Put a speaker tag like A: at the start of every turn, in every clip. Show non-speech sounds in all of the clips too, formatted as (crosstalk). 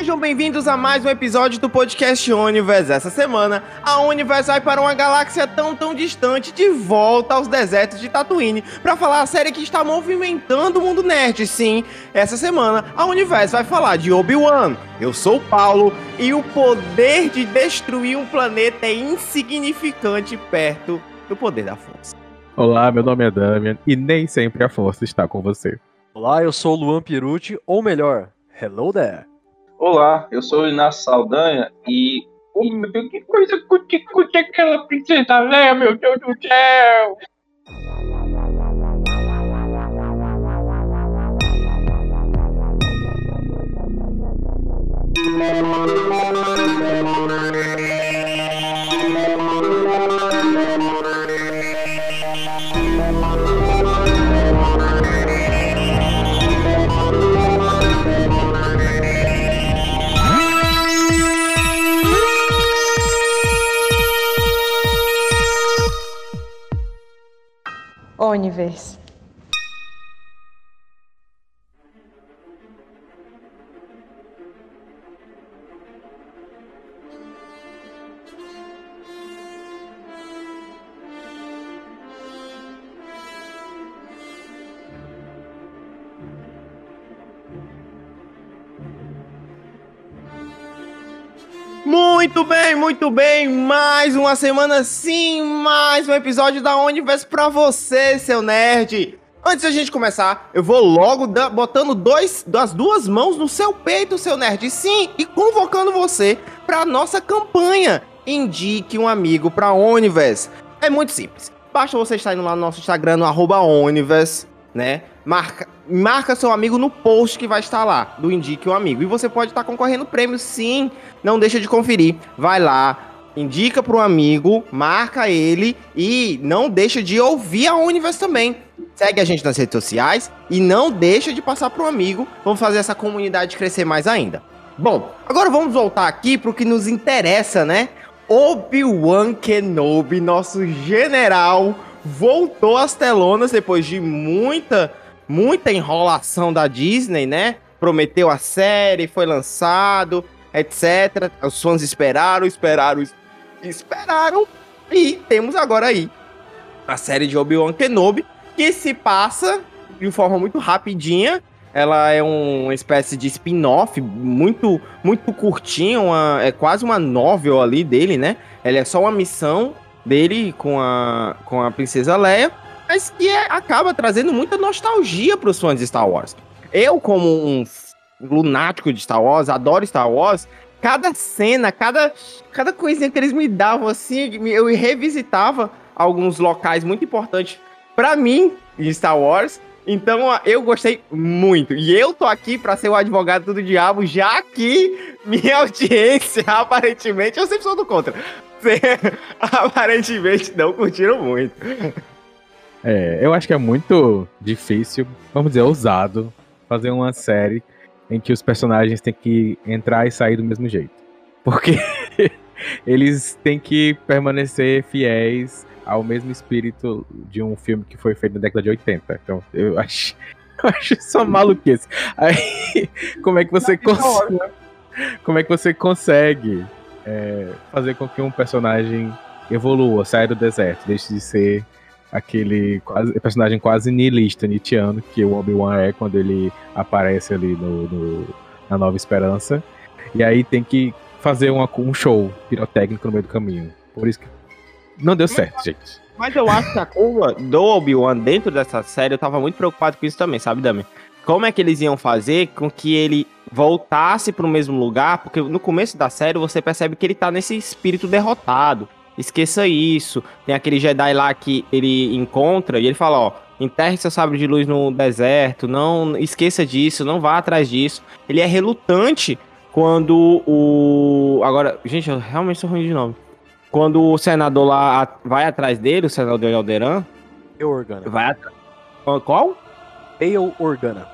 A: Sejam bem-vindos a mais um episódio do podcast Universe. Essa semana, a Universe vai para uma galáxia tão tão distante de volta aos desertos de Tatooine para falar a série que está movimentando o mundo nerd. Sim, essa semana a Universe vai falar de Obi-Wan. Eu sou o Paulo e o poder de destruir um planeta é insignificante perto do poder da força.
B: Olá, meu nome é Damian e nem sempre a força está com você.
C: Olá, eu sou o Luan Pirucci, ou melhor, hello there.
D: Olá, eu sou o Inácio Saldanha e. Oh, meu Deus, que coisa cuticute aquela princesa Leia, meu Deus do céu!
E: Universe.
A: Muito bem, muito bem. Mais uma semana sim, mais um episódio da Universe pra você, seu nerd. Antes da gente começar, eu vou logo da, botando dois, das duas mãos no seu peito, seu nerd. Sim, e convocando você pra nossa campanha. Indique um amigo pra Universe. É muito simples. Basta você estar indo lá no nosso Instagram, no arroba né? Marca, marca seu amigo no post que vai estar lá, do Indique um Amigo. E você pode estar concorrendo prêmio, sim. Não deixa de conferir. Vai lá, indica para um amigo, marca ele e não deixa de ouvir a Universe também. Segue a gente nas redes sociais e não deixa de passar para um amigo. Vamos fazer essa comunidade crescer mais ainda. Bom, agora vamos voltar aqui para o que nos interessa, né? Obi-Wan Kenobi, nosso general, voltou às telonas depois de muita muita enrolação da Disney, né? Prometeu a série, foi lançado, etc. Os fãs esperaram, esperaram, esperaram. E temos agora aí a série de Obi-Wan Kenobi, que se passa de forma muito rapidinha. Ela é uma espécie de spin-off muito muito curtinha, uma, é quase uma novel ali dele, né? Ela é só uma missão dele com a, com a princesa Leia mas que é, acaba trazendo muita nostalgia para os fãs de Star Wars. Eu, como um lunático de Star Wars, adoro Star Wars, cada cena, cada, cada coisinha que eles me davam, assim, eu revisitava alguns locais muito importantes para mim em Star Wars. Então eu gostei muito. E eu tô aqui para ser o advogado do diabo, já que minha (laughs) audiência, aparentemente, eu sempre sou do contra. (laughs) aparentemente não curtiram muito. (laughs)
B: É, eu acho que é muito difícil, vamos dizer, ousado, fazer uma série em que os personagens têm que entrar e sair do mesmo jeito. Porque (laughs) eles têm que permanecer fiéis ao mesmo espírito de um filme que foi feito na década de 80. Então, eu acho, (laughs) eu acho só maluquice. Aí, (laughs) como é que você consegue. Como é que você consegue é, fazer com que um personagem evolua, saia do deserto, deixe de ser aquele quase, personagem quase nihilista, Nietzscheano, que o Obi-Wan é quando ele aparece ali no, no, na Nova Esperança. E aí tem que fazer uma, um show pirotécnico no meio do caminho. Por isso que não deu certo, gente.
A: Mas eu acho que a curva do Obi-Wan dentro dessa série, eu tava muito preocupado com isso também, sabe, Dami? Como é que eles iam fazer com que ele voltasse para o mesmo lugar? Porque no começo da série você percebe que ele tá nesse espírito derrotado esqueça isso. Tem aquele Jedi lá que ele encontra e ele fala, ó, enterre seu sabre de luz no deserto, não esqueça disso, não vá atrás disso. Ele é relutante quando o... Agora, gente, eu realmente sou ruim de nome. Quando o senador lá vai atrás dele, o senador de Alderan...
C: Eu Organa.
A: Vai atrás... Qual?
C: Bail Organa.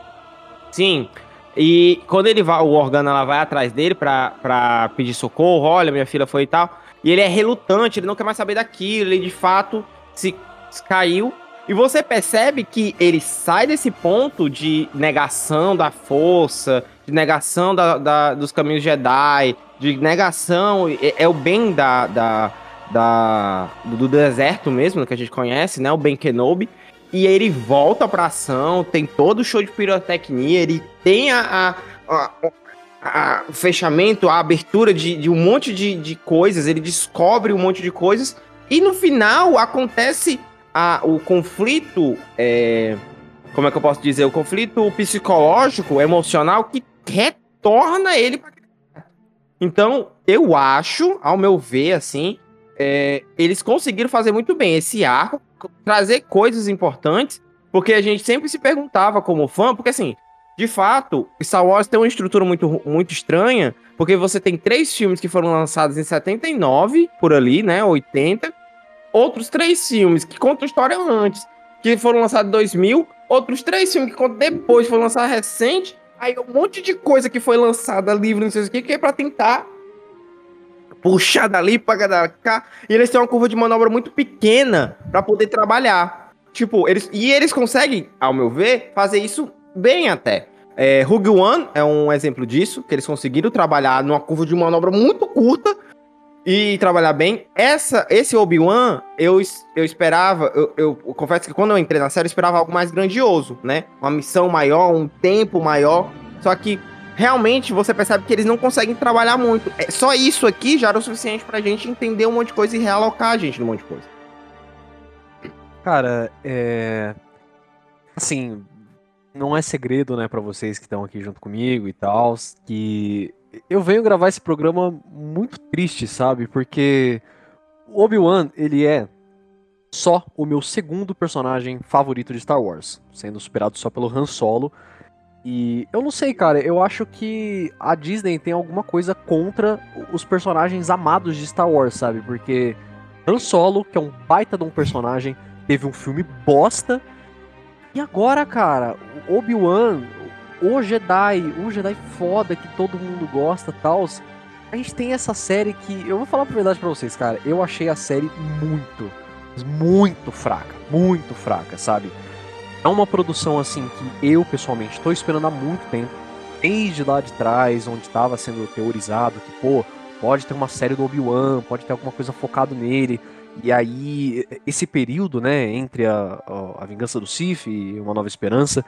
A: Sim, e quando ele vai, o Organa lá vai atrás dele pra, pra pedir socorro, olha, minha filha foi e tal. E ele é relutante, ele não quer mais saber daquilo, ele de fato se, caiu. E você percebe que ele sai desse ponto de negação da força de negação da, da- dos caminhos Jedi, de negação, é, é o bem da, da, da- do, deserto mesmo, que a gente conhece, né? O Ben Kenobi. E ele volta pra ação, tem todo o show de pirotecnia, ele tem a, a- a- a- o fechamento, a abertura de, de um monte de, de coisas, ele descobre um monte de coisas, e no final acontece a- o conflito. é, como é que eu posso dizer? O conflito psicológico, emocional, que retorna ele pra Então, eu acho, ao meu ver, assim, é, eles conseguiram fazer muito bem esse arco, trazer coisas importantes, porque a gente sempre se perguntava como fã, porque assim, de fato, Star Wars tem uma estrutura muito, muito estranha, porque você tem três filmes que foram lançados em 79, por ali, né, 80, outros três filmes que contam história antes, que foram lançados em 2000, outros três filmes que contam depois, foram lançados recente, aí um monte de coisa que foi lançada, livro, não sei o que, que é pra tentar puxar dali, pagar cá, e eles têm uma curva de manobra muito pequena pra poder trabalhar. Tipo, eles e eles conseguem, ao meu ver, fazer isso bem até. É, Rogue One é um exemplo disso, que eles conseguiram trabalhar numa curva de manobra muito curta e trabalhar bem. Essa, esse Obi-Wan, eu, eu esperava, eu, eu- eu confesso que quando eu entrei na série, eu esperava algo mais grandioso, né? Uma missão maior, um tempo maior. Só que realmente você percebe que eles não conseguem trabalhar muito. É, só isso aqui já era o suficiente pra gente entender um monte de coisa e realocar a gente num monte de coisa.
C: Cara, é. Assim, não é segredo, né, pra vocês que estão aqui junto comigo e tal, que eu venho gravar esse programa muito triste, sabe? Porque Obi-Wan, ele é só o meu segundo personagem favorito de Star Wars, sendo superado só pelo Han Solo. E eu não sei, cara, eu acho que a Disney tem alguma coisa contra os personagens amados de Star Wars, sabe? Porque Han Solo, que é um baita de um personagem, teve um filme bosta. E agora, cara, Obi-Wan, o Jedi, o Jedi foda que todo mundo gosta tal. A gente tem essa série que, eu vou falar a verdade pra vocês, cara, eu achei a série muito, muito fraca, muito fraca, sabe? É uma produção assim que eu pessoalmente tô esperando há muito tempo, desde lá de trás, onde estava sendo teorizado que, pô, pode ter uma série do Obi-Wan, pode ter alguma coisa focado nele. E aí, esse período, né, entre a, a, Vingança do Sith e Uma Nova Esperança,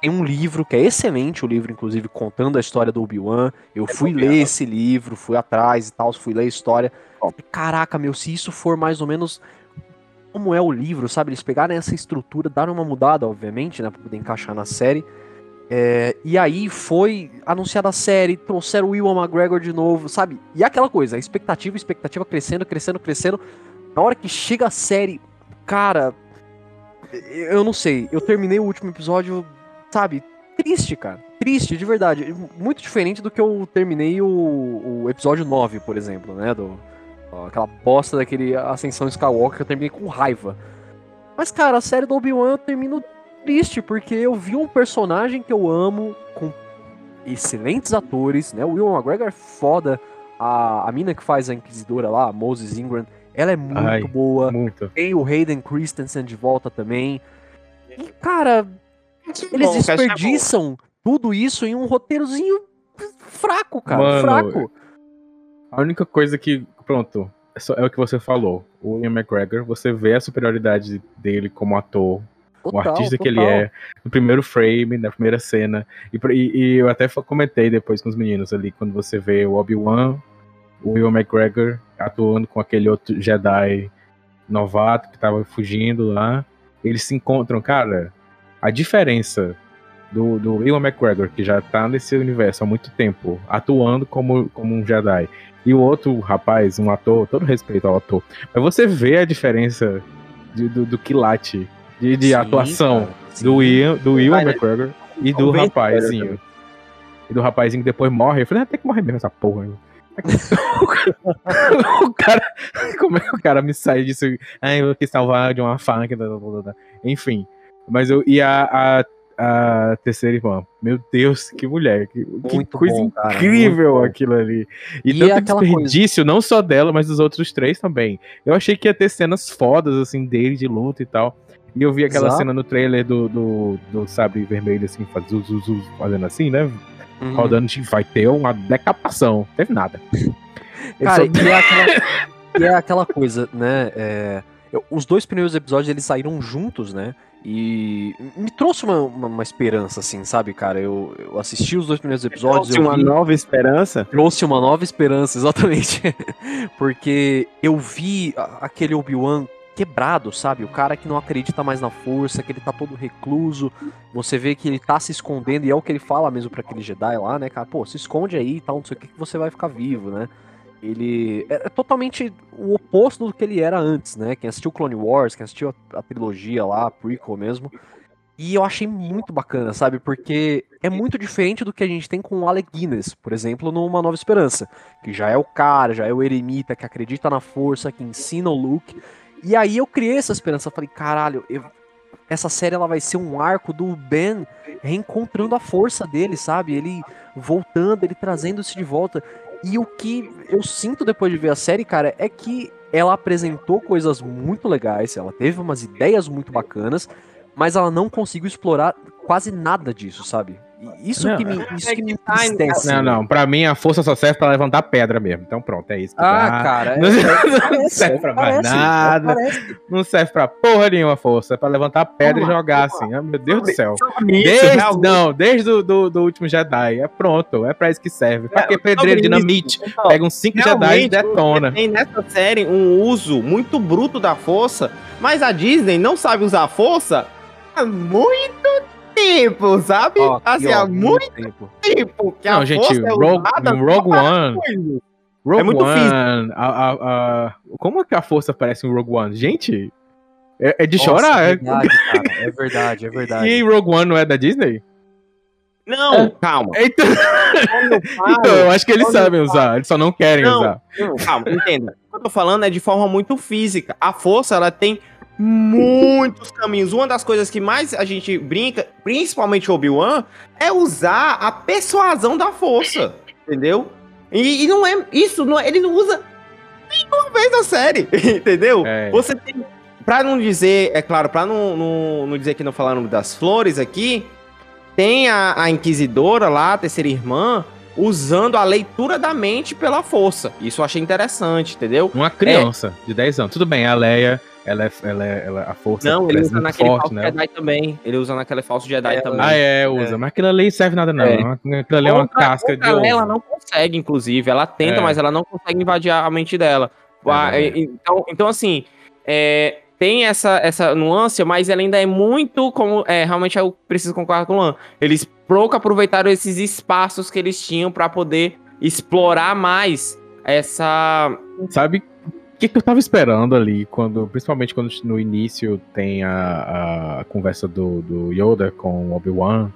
C: tem um livro que é excelente, o livro, inclusive, contando a história do Obi-Wan. Eu fui ler esse livro, fui atrás e tal, fui ler a história. Caraca, meu, se isso for mais ou menos como é o livro, sabe? Eles pegaram essa estrutura, daram uma mudada, obviamente, né, pra poder encaixar na série. É, e aí foi anunciada a série, trouxeram o Will McGregor de novo, sabe? E aquela coisa, a expectativa, expectativa crescendo, crescendo, crescendo. Na hora que chega a série, cara, eu não sei, eu terminei o último episódio, sabe? Triste, cara. Triste, de verdade. Muito diferente do que eu terminei o, o episódio 9, por exemplo, né? Do, ó, aquela bosta daquele Ascensão Skywalker que eu terminei com raiva. Mas, cara, a série do Obi-Wan eu termino triste, porque eu vi um personagem que eu amo, com excelentes atores, né? O Will McGregor é foda. A, a mina que faz a Inquisidora lá, a Moses Ingram, ela é muito
B: Ai.
C: boa.
B: Muito.
C: Tem o Hayden Christensen de volta também. E, cara, eles
A: Bom, o é
C: desperdiçam tudo isso em um roteirozinho fraco, cara.
B: Mano,
C: fraco.
B: A única coisa que. Pronto. É, só- é o que você falou. O Ian McGregor, você vê a superioridade dele como ator, o
C: Total,
B: artista que ele
C: total.
B: é, no primeiro frame, na primeira cena. E, e- e eu até comentei depois com os meninos ali, quando você vê o Obi-Wan, o Will McGregor atuando com aquele outro Jedi novato que tava fugindo lá. Eles se encontram, cara. A diferença do, do Will McGregor, que já tá nesse universo há muito tempo, atuando como, como um Jedi, e o outro rapaz, um ator, todo respeito ao ator, mas você vê a diferença de- do, do quilate de, de
C: Sim,
B: atuação
C: cara,
B: do Ian, do Will
D: Mas,
B: McGregor e do
D: Convence,
B: rapazinho. E do rapazinho que depois morre. Eu falei, ah, tem que morrer mesmo essa porra. O cara. Como é que o cara me sai disso? Ai, eu quis salvar de uma faca. Enfim. Mas eu. E a, a, a terceira irmã. Meu Deus, que mulher. Que, que coisa
C: bom, cara,
B: incrível aquilo ali. E,
C: E
B: tanto desperdício, não só dela, mas dos outros três também. Eu achei que ia ter cenas fodas, assim, dele de luta e tal. E eu vi aquela
C: Exato.
B: cena no trailer do, do, do sabre vermelho, assim, faz, zu, zu, zu, fazendo assim, né?
C: Uhum.
B: rodando, de- vai ter uma decapitação. Não teve nada. (laughs)
C: Cara,
B: só-
C: e é aquela, (laughs) e é aquela coisa, né? é, eu- os dois primeiros episódios eles saíram juntos, né? E me trouxe uma, uma, uma esperança, assim, sabe, cara? Eu, eu assisti os dois primeiros episódios.
A: Trouxe uma
C: vi-
A: nova esperança.
C: trouxe uma nova esperança, (laughs) exatamente. Porque eu vi aquele Obi-Wan quebrado, sabe? O cara que não acredita mais na força, que ele tá todo recluso. Você vê que ele tá se escondendo, e é o que ele fala mesmo pra aquele Jedi lá, né, cara? Pô, se esconde aí e tal, não sei o que, que você vai ficar vivo, né? Ele é é totalmente o oposto do que ele era antes, né? Quem assistiu Clone Wars, quem assistiu a, a trilogia lá, a prequel mesmo. E eu achei muito bacana, sabe? Porque é muito diferente do que a gente tem com o Alec Guinness, por exemplo, no Uma Nova Esperança. Que já é o cara, já é o eremita que acredita na força, que ensina o Luke. E aí eu criei essa esperança. Falei, caralho, eu- essa série ela vai ser um arco do Ben reencontrando a força dele, sabe? Ele voltando, ele trazendo isso de volta. E o que eu sinto depois de ver a série, cara, é que ela apresentou coisas muito legais, ela teve umas ideias muito bacanas, mas ela não conseguiu explorar quase nada disso, sabe? Isso
B: Não,
C: que me, isso que me
A: tá,
C: entristece.
B: Não, não, pra mim a força só serve pra levantar pedra mesmo. Então pronto, é isso. que
C: Ah,
B: dá.
C: cara, é-
B: Não, não serve pra mais
C: parece,
B: nada. Não serve pra porra nenhuma força. É pra levantar pedra
A: Toma,
B: e jogar assim. Ah, meu Deus do céu.
A: Isso,
B: Desde,
A: realmente.
B: não, desde o do, do último Jedi. É pronto. É pra isso que serve. Pra
A: É,
B: que pedreiro dinamite? Pega uns 5 Jedi e detona.
A: Tem nessa série um uso muito bruto da força, mas a Disney não sabe usar a força há muito tempo, sabe?
C: Ó,
A: assim,
C: ó,
A: há muito
C: tempo.
A: tempo que
B: Não,
A: a
B: gente,
A: força é
B: Rogue, Rogue One.
A: coisa.
B: Rogue
A: É muito
B: One. A, a, a- como é que a força aparece em Rogue One? Gente, é, é de
C: Nossa,
B: chorar.
C: É
B: é-
C: verdade, (laughs) cara. É verdade, é verdade.
B: E Rogue One não é da Disney?
A: Não, calma.
B: Então, (laughs)
A: eu falo-
B: então, eu acho que eles sabem usar, eles só não querem
A: Não.
B: usar.
A: Não, calma, entenda. O que eu tô falando é de forma muito física. A força, ela tem muitos caminhos. Uma das coisas que mais a gente brinca, principalmente o Obi-Wan, é usar a persuasão da força. Entendeu? E, e não é. Isso, não é- ele não usa nenhuma vez na série. (laughs) Entendeu?
B: É.
A: Você tem. Pra não dizer, é claro, pra não, não, não dizer que não falaram das flores aqui, tem a, a Inquisidora lá, a terceira irmã, usando a leitura da mente pela força. Isso eu achei interessante, entendeu?
B: Uma criança de 10 anos. Tudo bem, a Leia, ela é, ela é, ela, a força
A: Não, ele
B: parece
A: usa naquele
B: forte,
A: falso
B: né?
A: Jedi também. Ele usa naquele falso Jedi
C: É,
A: também.
B: Ah, é, usa. Mas aquilo ali serve nada, não.
A: É.
B: Aquilo ali é uma
A: Contra-
B: casca de
A: ela, ela não consegue, inclusive. Ela tenta,
B: É.
A: mas ela não consegue invadir a mente dela.
B: É
A: Ah, então, então, assim, é, tem essa, essa nuance, mas ela ainda é muito como. É, realmente eu preciso concordar com o Luan. Eles pouco aproveitaram esses espaços que eles tinham pra poder explorar mais essa.
B: Sabe que, que eu tava esperando ali, quando, principalmente quando no início tem a, a conversa do, do Yoda com Obi-Wan?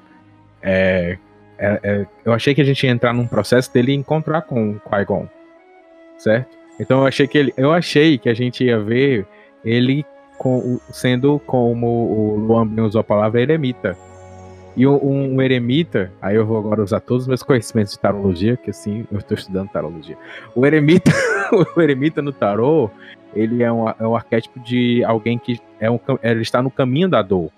B: É, é- é- eu achei que a gente ia entrar num processo dele encontrar com o Qui-Gon, certo? Então eu achei que ele, eu achei que a gente ia ver ele com, sendo como o Luan usou a palavra eremita. E um, um eremita, aí eu vou agora usar todos os meus conhecimentos de tarologia, que assim, eu estou estudando tarologia. O eremita, (laughs) o eremita no tarô, ele é um, é um arquétipo de alguém que é um, ele está no caminho da dor.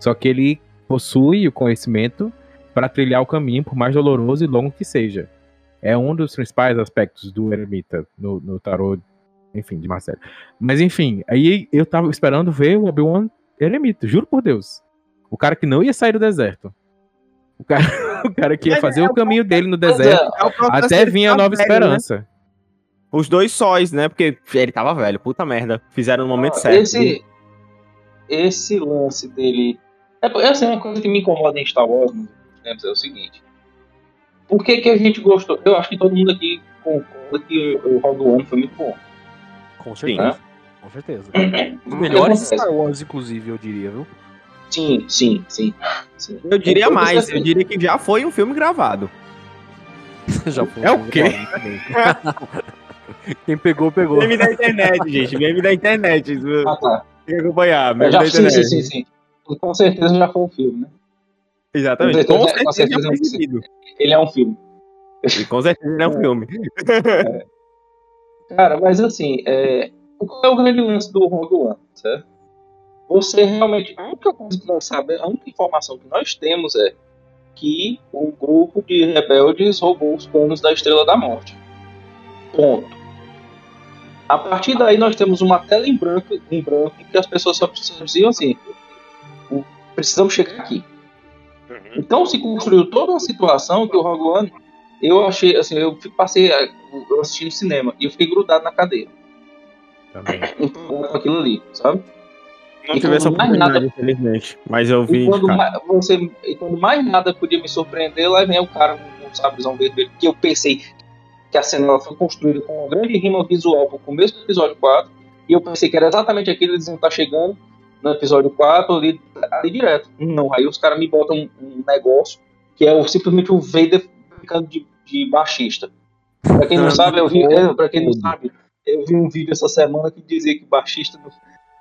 B: Só que ele possui o conhecimento para trilhar o caminho, por mais doloroso e longo que seja. É um dos principais aspectos do eremita no, no tarô, enfim, de Marcelo. Mas enfim, aí eu tava esperando ver o Obi-Wan eremita, juro por Deus. O cara que não ia sair do deserto. O cara, (laughs) o cara que ia fazer
A: é
B: o caminho dele no deserto.
A: É
B: Até vir a
A: ficar
B: nova
A: velho, né?
B: esperança.
A: Os dois sóis, né? Porque ele tava velho, puta merda. Fizeram no momento certo.
D: Esse, esse lance dele. É, é assim, uma coisa que me incomoda em Star Wars tempos é o seguinte. Por que, que a gente gostou? Eu acho que todo mundo aqui concorda que o Rogue One foi muito bom.
C: Com
A: Sim.
C: certeza. Com certeza. (coughs) Os melhores Star Wars, inclusive, eu diria, viu?
D: Sim, sim, sim. sim.
A: Eu diria
D: Eu-
A: mais,
D: assim,
A: eu diria que já foi um filme gravado. (laughs)
C: Já foi
B: É o quê? (laughs)
C: Quem pegou, pegou.
A: Meme da internet, gente. Meme da internet.
D: Ah, tá.
A: Tem que acompanhar. Meme
D: já,
A: da
D: sim,
A: internet.
D: sim, sim, sim. Com certeza já foi um filme, né?
A: Exatamente.
D: Com
A: Com
D: certeza, com
A: certeza já foi
D: certeza.
A: exibido.
D: Ele é um filme.
A: E com certeza ele é um filme.
D: Cara, mas assim, é... qual é o grande lance do Rogue One, certo? Você realmente. A única coisa que nós sabemos, a única informação que nós temos é que um grupo de rebeldes roubou os planos da Estrela da Morte. Ponto. A partir daí nós temos uma tela em branco, em branco que as pessoas só diziam assim: precisamos chegar aqui. Então se construiu toda uma situação que o Rogue One, eu achei, assim, eu passei, eu assisti no cinema e eu fiquei grudado na cadeira.
B: Também.
D: Com aquilo ali, sabe?
A: Não tive essa
D: quando mais
A: oportunidade,
D: nada-
A: infelizmente. Mas eu vi.
D: E quando, mais, você, e quando mais nada podia me surpreender, lá vem o cara com um sabrezão vermelho, que eu pensei que a cena ela foi construída com uma grande rima visual pro começo do episódio 4, e eu pensei que era exatamente aquilo, eles iam estar chegando no episódio 4 ali, ali direto. Não, aí os caras me botam um, um negócio que é o, simplesmente o Vader ficando de, de baixista. Pra quem não sabe, eu vi, é, pra quem não sabe, eu vi um vídeo essa semana que dizia que baixista,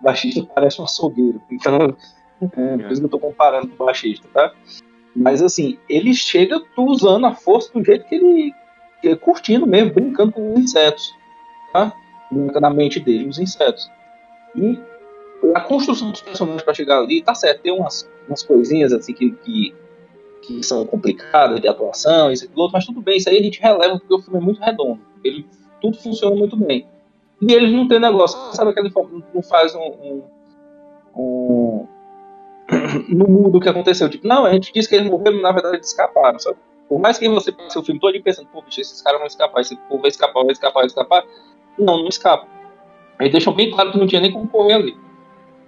D: baixista parece um açougueiro. Então, é, por isso que eu tô comparando com o baixista, tá? Mas assim, ele chega usando a força do jeito que ele, que ele curtindo mesmo, brincando com os insetos, tá? Brinca na mente dele, os insetos. E a construção dos personagens pra chegar ali, tá certo, tem umas, umas coisinhas assim que, que, que são complicadas de atuação, isso e aquilo outro, mas tudo bem, isso aí a gente releva porque o filme é muito redondo. Ele, tudo funciona muito bem. E eles não tem negócio, sabe aquele não faz um, um, um (coughs) no mundo o que aconteceu. Tipo, não, a gente disse que eles morreram, na verdade eles escaparam, sabe? Por mais que você passe o filme todo pensando, pô, bicho, esses caras vão escapar, esse povo vai escapar, vai escapar, vai escapar. Não, não escapa. Eles deixam bem claro que não tinha nem como correr ali.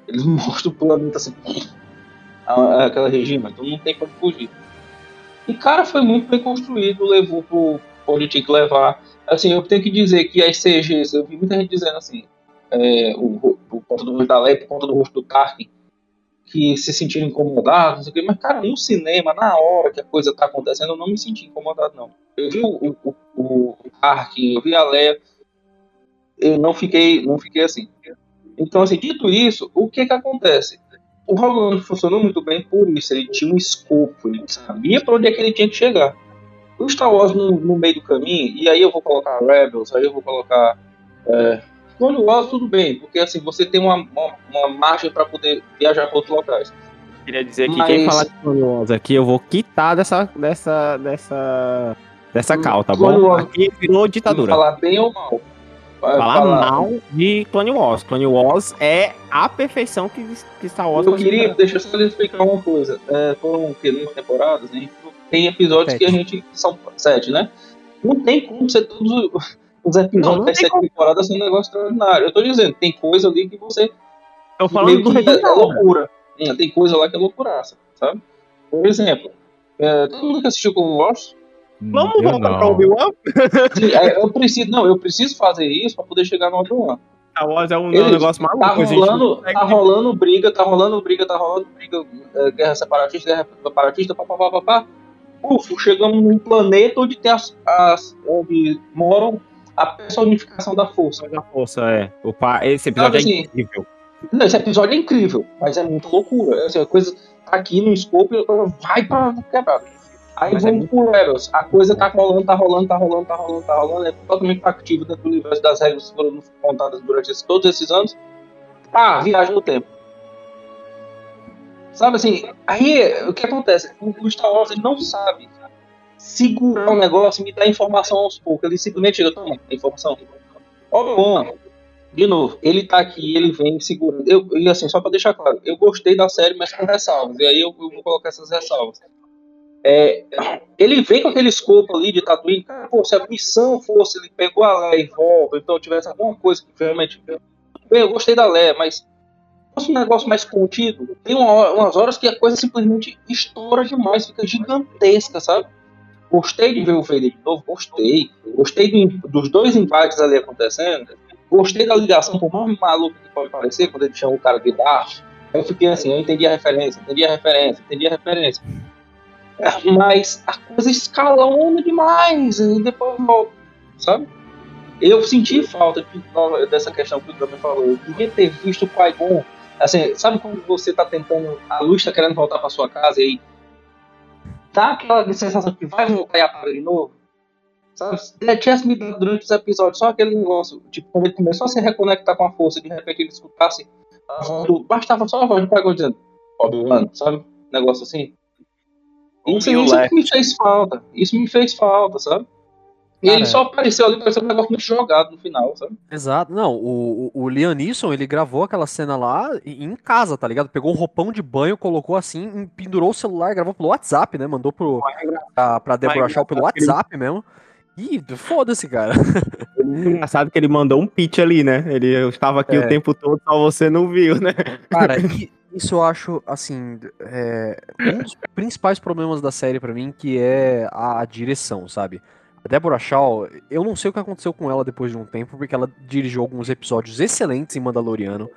D: Eles (laughs) mostram o planeta assim, (laughs) aquela região, então não tem como fugir. E cara, foi muito bem construído, levou pro onde tinha que levar. Assim, eu tenho que dizer que as CGs, eu vi muita gente dizendo assim, é, o, por conta do rosto da Leia, por conta do rosto do Tarkin, que se sentiram incomodados, não sei o quê, mas cara, no cinema, na hora que a coisa tá acontecendo, eu não me senti incomodado, não. Eu vi o, o, o, o Tarkin, eu vi a Leia, eu não fiquei, não fiquei assim. Então, assim, dito isso, o que que acontece? O Rogue One funcionou muito bem por isso, ele tinha um escopo, ele sabia para onde é que ele tinha que chegar. O Star Wars no, no meio do caminho, e aí eu vou colocar Rebels, aí eu vou colocar é, Clone Wars, tudo bem, porque assim, você tem uma, uma, uma margem para poder viajar para outros locais.
A: Queria dizer que
D: Mas-
A: quem falar de Clone Wars aqui, eu vou quitar dessa. dessa. dessa. dessa cal, tá
D: Clone
A: bom?
D: Wars.
A: Aqui virou ditadura.
D: Falar bem ou mal. Vai
A: Falar mal de Clone Wars. Clone Wars é a perfeição que, que Star Wars
D: Eu queria, deixa eu só lhe explicar uma coisa. É, foram quê? Nove temporadas, né? Tem episódios que a gente. São sete, né? Não tem como ser todos os- os episódios
A: Não, não
D: das sete temporadas ser um negócio extraordinário. Eu tô dizendo, tem coisa ali que você.
A: Tô falando
D: meio que é, é
A: resultado.
D: loucura. Hum, Tem coisa lá que é loucuraça, sabe? Por exemplo, é, todo mundo que assistiu Clone Wars,
A: Vamos
B: Eu
A: voltar
B: não.
A: pra Obi-Wan?
D: sim, é, eu preciso, não, eu preciso fazer isso pra poder chegar no Obi-Wan.
A: Star Wars é um
D: Ele-
A: negócio maluco.
D: Tá
A: a gente
D: rolando,
A: consegue-
D: tá rolando briga, tá rolando briga, tá rolando briga, é, guerra separatista, guerra separatista, papapá, papá. Uf, chegamos num planeta onde tem as, as- onde moram a personificação da força.
A: da força, é. O pa... Esse episódio
D: Sabe
A: é
D: assim,
A: incrível.
D: Não, esse episódio é incrível, mas é muito loucura. É assim, a coisa tá aqui no escopo e a vai pra quebrar. Aí
A: Mas é
D: vamos pro Rebels. A coisa tá rolando, tá rolando, tá rolando, tá rolando, tá rolando. É totalmente factível dentro do universo das regras que foram contadas durante todos esses anos. Ah, viagem no tempo. Sabe assim, aí o que acontece? O Star Wars ele não sabe segurar o negócio e me dar informação aos poucos. Ele simplesmente chega, toma, informação. Obi-Wan, de novo, ele tá aqui, ele vem segurando. Eu, e assim, só pra deixar claro, eu gostei da série, mas com ressalvas. E aí eu, eu vou colocar essas ressalvas. É, ele vem com aquele escopo ali de Tatooine. Cara, pô, se a missão fosse ele pegou a Leia e volta, então tivesse alguma coisa que realmente. Bem, eu gostei da Leia, mas fosse um negócio mais contido, tem uma hora- umas horas que a coisa simplesmente estoura demais, fica gigantesca, sabe? Gostei de ver o de novo, gostei. Gostei do- dos dois embates ali acontecendo. Gostei da ligação, por mais maluco que pode parecer, quando ele chama o cara de Darth. Eu fiquei assim, eu entendi a referência, entendi a referência, entendi a referência. (laughs) Mas a coisa escalona demais, e depois volta, sabe? Eu senti falta de- dessa questão que o Gabriel falou. Eu queria ter visto o Qui-Gon. Assim, sabe quando você tá tentando, a luz tá querendo voltar pra sua casa e aí dá aquela sensação que vai voltar e apaga de novo? Sabe? Ele tivesse me dado durante os episódios só aquele negócio, tipo, quando ele começou a se reconectar com a força, de repente ele escutasse do. Bastava só a voz do Qui-Gon dizendo, Obi-Wan, sabe? Negócio assim. Isso, isso me fez falta. Isso me fez falta, sabe? E ele só apareceu ali, pareceu um negócio muito jogado no final, sabe?
C: Exato. Não, o, o, Liam Neeson, ele gravou aquela cena lá em casa, tá ligado? Pegou um roupão de banho, colocou assim, pendurou o celular, gravou pelo WhatsApp, né? Mandou pro, pra, pra Deborah Shaw pelo WhatsApp mesmo. Ih, foda-se, cara. (laughs)
A: Engraçado que ele mandou um pitch ali, né? Ele eu estava aqui
C: É.
A: o tempo todo, só você não viu, né?
C: Cara, (laughs) isso eu acho, assim, é, um dos principais problemas da série pra mim, que é a direção, sabe? A Deborah Shaw, eu não sei o que aconteceu com ela depois de um tempo, porque ela dirigiu alguns episódios excelentes em Mandaloriano.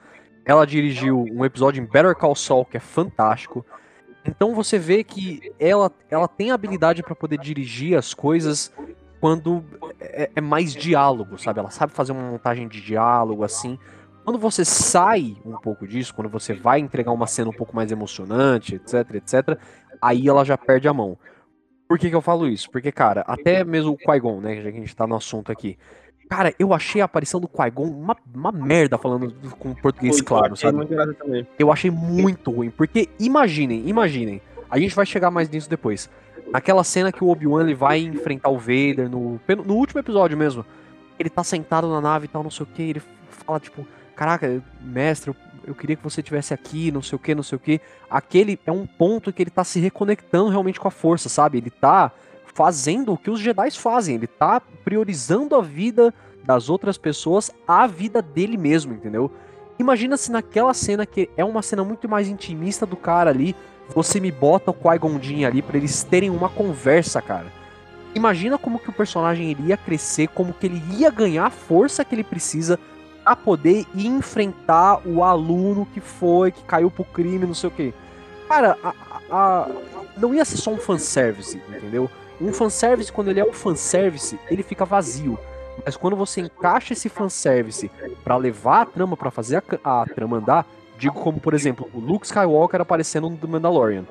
C: Ela dirigiu um episódio em Better Call Saul, que é fantástico. Então você vê que ela, ela tem habilidade pra poder dirigir as coisas quando é, é mais diálogo, sabe? Ela sabe fazer uma montagem de diálogo, assim. Quando você sai um pouco disso, quando você vai entregar uma cena um pouco mais emocionante, etc, etc, aí ela já perde a mão. Por que, que eu falo isso? Porque, cara, até mesmo o Qui-Gon, né, já que a gente tá no assunto aqui. Cara, eu achei a aparição do Qui-Gon uma, uma merda, falando com português claro, sabe? Eu achei muito ruim, porque imaginem, imaginem, a gente vai chegar mais nisso depois. Aquela cena que o Obi-Wan vai enfrentar o Vader no, no último episódio mesmo. Ele tá sentado na nave e tal, não sei o que, ele fala tipo, caraca, mestre, eu, eu queria que você tivesse aqui, não sei o que, não sei o que. Aquele é um ponto que ele tá se reconectando realmente com a força, sabe? Ele tá fazendo o que os Jedi fazem, ele tá priorizando a vida das outras pessoas à vida dele mesmo, entendeu? Imagina se naquela cena que é uma cena muito mais intimista do cara ali, você me bota o Qui-Gon ali pra eles terem uma conversa, cara. Imagina como que o personagem iria crescer, como que ele ia ganhar a força que ele precisa pra poder enfrentar o aluno que foi, que caiu pro crime, não sei o quê. Cara, a- a- a- não ia ser só um fanservice, entendeu? Um fanservice, quando ele é um fanservice, ele fica vazio. Mas quando você encaixa esse fanservice pra levar a trama, pra fazer a, a trama andar, digo como, por exemplo, o Luke Skywalker aparecendo no The Mandalorian.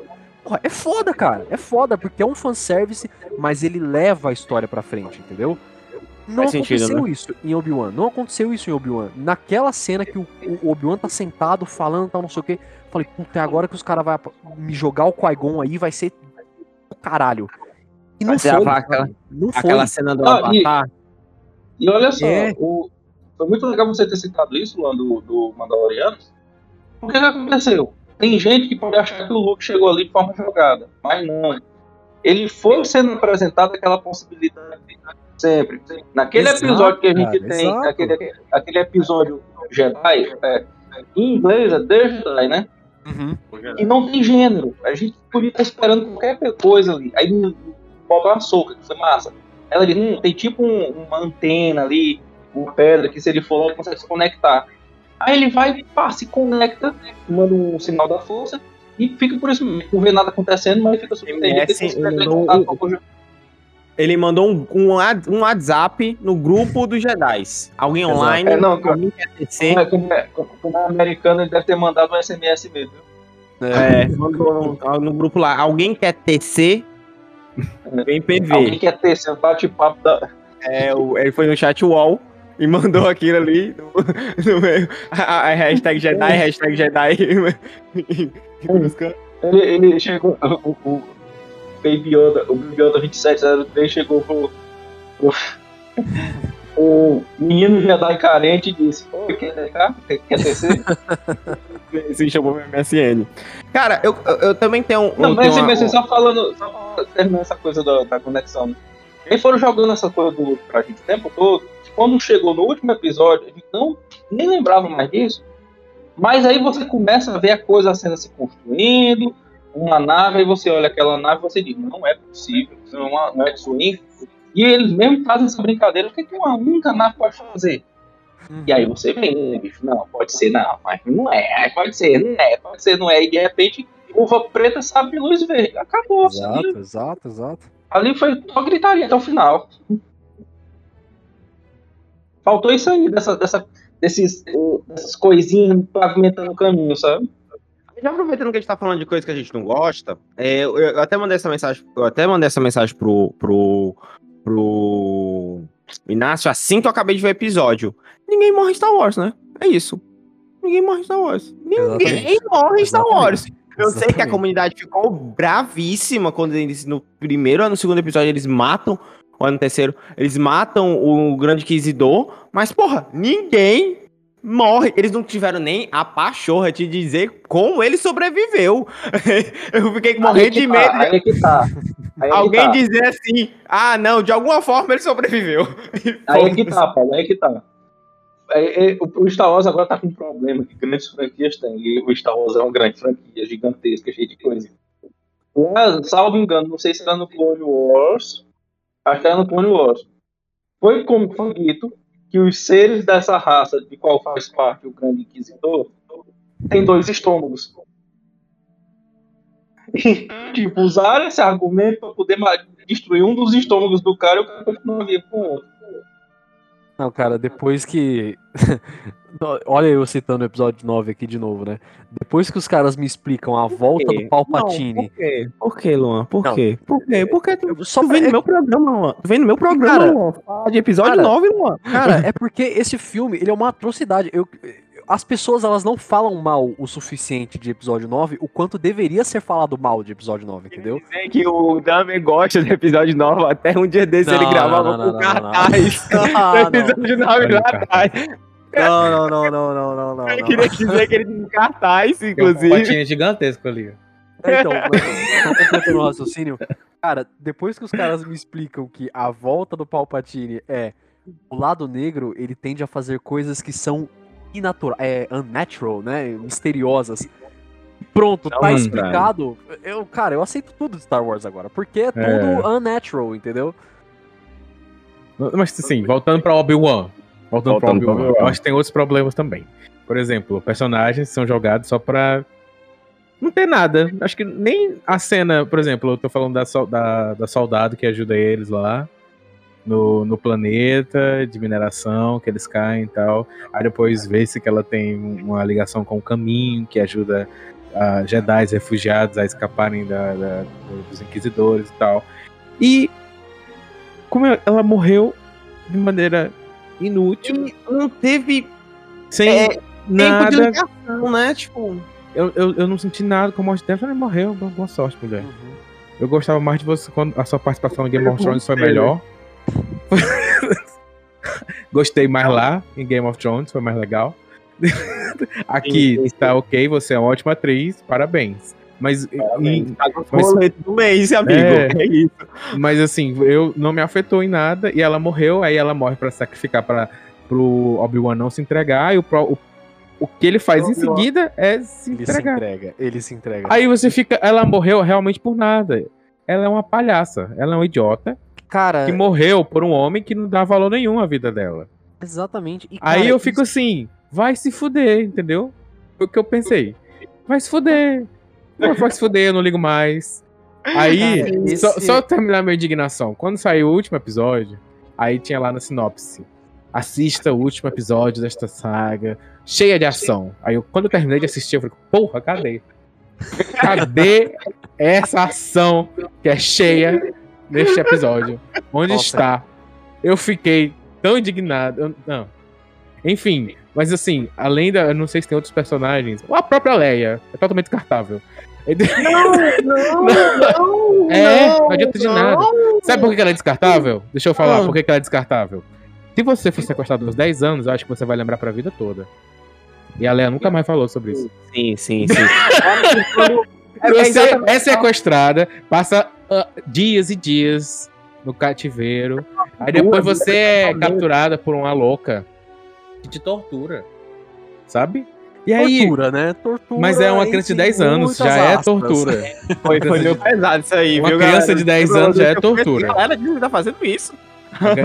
C: Porra, é foda, cara. É foda, porque é um fanservice, mas ele leva a história pra frente, entendeu? Não
A: Faz sentido, né?
C: aconteceu isso em Obi-Wan. Não aconteceu isso em Obi-Wan. Naquela cena que o, o Obi-Wan tá sentado falando tal, não sei o quê. Falei, puta, é agora que os caras vão me jogar o Qui-Gon aí, vai ser do caralho. E não
A: Vai ser
C: foi.
A: aquela-
C: não foi.
A: Aquela cena do
D: Ah, e-
A: Avatar.
D: E olha só,
C: É.
D: o- foi muito legal você ter citado isso, Luan, do, do Mandaloriano. O que, que aconteceu? Tem gente que pode achar que o Luke chegou ali de forma jogada, mas não. Ele foi sendo apresentado aquela possibilidade sempre. Naquele
C: Exato,
D: episódio que a gente
C: cara,
D: tem,
C: exato.
D: aquele, aquele episódio Jedi, é, em inglês é The Jedi, né?
C: Uhum.
D: E não tem gênero. A gente podia estar esperando qualquer coisa ali. Aí bota uma soca, que foi massa. Ela diz, hum, tem tipo um- uma antena ali, uma pedra, que se ele for lá ele consegue se conectar. Aí ele vai, pá, se conecta, manda um sinal da força e fica por isso mesmo. Não vê nada acontecendo, mas fica subentendido.
A: Ele desce,
D: consegue
A: ele mandou um- um, um, um WhatsApp no grupo dos Jedi. Alguém
C: Exato.
A: online,
D: É, não. Como é- como é- como é americano, ele deve ter mandado um SMS mesmo. viu?
C: É.
A: É, mandou no, no grupo lá. Alguém quer tecer? Vem PV.
D: Alguém quer ter seu bate-papo da.
A: É, o- ele foi no chat wall e mandou aquilo ali no, no meio. A, a hashtag Jedi, hashtag Jedi. (laughs)
D: Ele, ele chegou. O, o Baby Yoda, o Baby Yoda 2703 chegou pro, pro, o menino Jedi carente e disse: Oi, quer DK? Quer?
A: Se chamou MSN. Cara, eu, eu, eu também tenho.
D: Não,
A: eu
D: mas assim,
A: uma-
D: mas assim, só falando, só terminando essa coisa da, da conexão. Né? Eles foram jogando essa coisa do pra gente o tempo todo. Quando chegou no último episódio, a gente não, nem lembrava mais disso. Mas aí você começa a ver a coisa sendo se construindo, uma nave, aí você olha aquela nave e você diz, não é possível, isso não é, uma- é swing. E eles mesmo fazem essa brincadeira, o que, que uma única nave pode fazer? E aí você vem, bicho, não, pode ser, não, mas não é, pode ser, não é, pode ser, não é, e de repente, uva preta sabe de luz verde. Acabou,
C: Exato,
D: ali,
C: exato, exato.
D: ali foi só gritaria até o final. Faltou isso aí, dessa, dessa, desses, dessas coisinhas pavimentando o caminho, sabe?
A: Já aproveitando que a gente tá falando de coisa que a gente não gosta, é, eu, eu até mandei essa mensagem, eu até mandei essa mensagem pro, pro, pro Inácio assim que eu acabei de ver o episódio. Ninguém morre em Star Wars, né? É isso. Ninguém morre em Star Wars. Ninguém
C: Exatamente.
A: morre em Star
C: Exatamente.
A: Wars. Eu sei que a
C: Exatamente.
A: comunidade ficou bravíssima quando eles, no primeiro ou no segundo episódio, eles matam, ou no terceiro, eles matam o Grande Inquisidor, mas, porra, ninguém morre. Eles não tiveram nem a pachorra de dizer como ele sobreviveu. (laughs) Eu fiquei morrendo de medo de
D: Aí é que tá. Aí é que
A: alguém
D: tá.
A: dizer assim, ah, não, de alguma forma ele sobreviveu. (laughs)
D: Aí é que tá, Paulo, aí é que tá. É, é, o o Star Wars agora tá com um problema que grandes franquias têm. E o Star Wars é uma grande franquia, gigantesca, cheia de coisa. Lá, salvo engano, não sei se era no Clone Wars. Era no Clone Wars. Foi como foi dito que os seres dessa raça, de qual faz parte o Grande Inquisidor, tem dois estômagos. E, tipo, usaram esse argumento pra poder destruir um dos estômagos do cara e o cara continua vivo com o outro.
C: Não, cara, depois que. (laughs) Olha eu citando o episódio 9 aqui de novo, né? Depois que os caras me explicam a volta do Palpatine.
A: Não, por quê? Por quê, Luan? Por
C: Não.
A: quê? Por quê? Porque tu,
C: Só
A: tu vem no meu programa, Luan. Tu vem no meu programa,
C: Cara,
A: Luan. Fala de episódio
C: cara,
A: 9, Luan.
C: Cara, é porque esse filme, ele é uma atrocidade. Eu, as pessoas, elas não falam mal o suficiente de episódio 9, o quanto deveria ser falado mal de episódio 9, entendeu?
A: Dizer que o Dami gosta do episódio 9, até um dia desse
C: Não,
A: ele gravava
C: não, não,
A: com cartaz. Do (laughs) episódio 9 lá atrás.
C: Não, não, não, não, não, não, não.
A: Eu queria dizer que ele tem cartaz,
B: Tem um
A: inclusive.
B: patinho gigantesco ali.
C: É, Então, mas, só completando o raciocínio, cara, depois que os caras me explicam que a volta do Palpatine é o lado negro, ele tende a fazer coisas que são inatural, é unnatural, né? Misteriosas. Pronto, tá
B: Não,
C: explicado. Eu, cara, eu aceito tudo de Star Wars agora, porque é tudo unnatural, entendeu?
B: Mas assim, voltando pra Obi-Wan. Voltando, pra Obi-Wan.
A: Obi-Wan.
B: Eu acho que tem outros problemas também. Por exemplo, personagens são jogados só pra. Não ter nada. Acho que nem a cena, por exemplo, eu tô falando da, da, da soldado que ajuda eles lá no, no planeta de mineração, que eles caem e tal. Aí depois vê-se que ela tem uma ligação com o caminho, que ajuda a Jedi refugiados a escaparem da, da- dos inquisidores e tal. E como ela morreu de maneira inútil,
A: E não teve
B: sem
A: é, tempo de
B: nada.
A: ligação, né? Tipo,
B: Eu, eu, eu não senti nada com a morte dela. Ela morreu. Boa sorte, mulher. Eu gostava mais de você quando a sua participação em Game of Thrones foi melhor. (laughs) Gostei mais lá em Game of Thrones, foi mais legal. (laughs) Aqui
A: Sim, sim, sim.
B: tá ok, você é uma ótima atriz, parabéns. Mas,
A: tá com
B: mas-
A: do mês, amigo.
B: É. (laughs)
A: É, isso.
B: mas assim, eu não me afetou em nada e ela morreu, aí ela morre pra sacrificar para pro Obi-Wan não se entregar e o, o, o que ele faz em seguida é se
C: Ele se
B: entregar.
C: entrega, ele se entrega.
B: Aí você fica, ela morreu realmente por nada. Ela é uma palhaça, ela é uma idiota
C: cara,
B: que morreu por um homem que não dá valor nenhum à vida dela.
C: exatamente. E,
B: Aí
C: cara,
B: eu fico assim, vai se fuder, entendeu? Foi o que eu pensei. Vai se fuder. Não, vai se fuder, eu não ligo mais. Aí,
C: Cara,
B: só,
C: esse-
B: só terminar minha indignação. Quando saiu o último episódio, aí tinha lá na sinopse. Assista o último episódio desta saga, cheia de ação. Aí eu, quando eu terminei de assistir, eu falei, porra, cadê? Cadê essa ação que é cheia neste episódio? Onde
C: Nossa.
B: está? Eu fiquei tão indignado. eu- não. Enfim, mas assim, além da. Eu não sei se tem outros personagens. Ou a própria Leia. É totalmente descartável.
A: Não, não,
B: É, não adianta de nada. Sabe por que ela é descartável? Deixa eu falar por que que ela é descartável. Se você for sequestrado aos 10 anos, eu acho que você vai lembrar pra vida toda. E a Leia nunca mais falou sobre isso.
A: Sim, sim, sim. (laughs) É, é
B: Você
A: exatamente-
B: é sequestrada, passa ah, dias e dias no cativeiro. Aí depois você é capturada por uma louca que te tortura. Sabe? E aí.
C: tortura, né? Tortura.
B: Mas é uma criança de 10 anos, já é tortura. (laughs)
A: Foi, foi meio pesado isso aí,
B: Uma
A: viu,
B: criança
A: galera?
B: de 10 anos já é tortura.
A: Galera, que tá fazendo isso.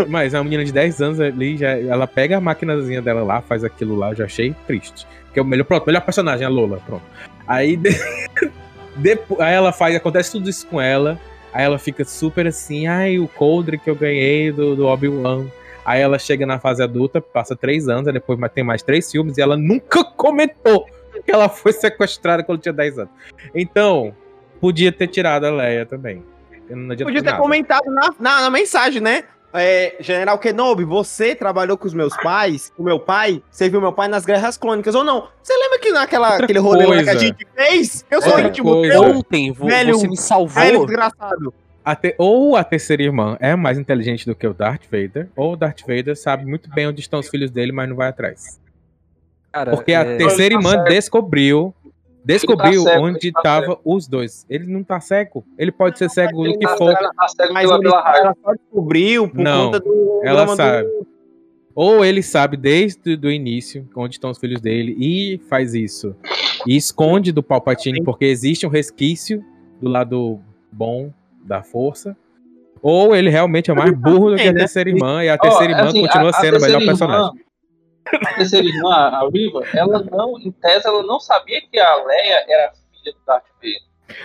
B: Mas a menina de 10 anos ali, já, ela pega a maquinazinha dela lá, faz aquilo lá, eu já achei triste. Que é o melhor, pronto, melhor personagem, a Lola, pronto. Aí, de- (laughs) depois, aí ela faz, acontece tudo isso com ela, aí ela fica super assim, ai, o coldre que eu ganhei do, do Obi-Wan. Aí ela chega na fase adulta, passa três anos, aí depois tem mais três filmes e ela nunca (laughs) comentou que ela foi sequestrada quando tinha 10 anos. Então, podia ter tirado a Leia também.
A: Podia ter
B: nada.
A: comentado na, na, na mensagem, né? É, General Kenobi, você trabalhou com os meus pais, com meu pai, serviu meu pai nas guerras clônicas ou não? Você lembra que naquela, aquele rolê que a gente fez? Eu sou
B: Outra
A: íntimo
B: coisa.
A: teu,
C: Ontem vo-
A: Velho,
C: você me salvou.
A: velho desgraçado.
B: A te- Ou a terceira irmã é mais inteligente do que o Darth Vader, ou o Darth Vader sabe muito bem onde estão os filhos dele, mas não vai atrás.
C: Cara,
B: Porque a
C: é,
B: terceira
D: tá
B: irmã
D: cego.
B: descobriu. Descobriu
D: cego,
B: onde
D: ele tá
B: estavam os dois. Ele não tá cego. Ele pode ser cego
D: Ele
B: do que
D: tá
B: for.
D: cego- tá cego
A: Mas
D: raiva.
A: ela só descobriu por
B: Não,
A: conta do
B: ela sabe.
A: do...
B: Ou ele sabe desde o início onde estão os filhos dele e faz isso. E esconde do Palpatine porque existe um resquício do lado bom da força. Ou ele realmente é mais burro do que a
A: né?
B: terceira irmã, e a terceira
D: Ó,
B: irmã
D: assim,
B: continua
D: a- a
B: sendo o melhor
D: terceira
B: personagem.
D: irmã- A terceira irmã, a Riva, ela não, em tese, ela não sabia que a Leia era filha do Darth Vader.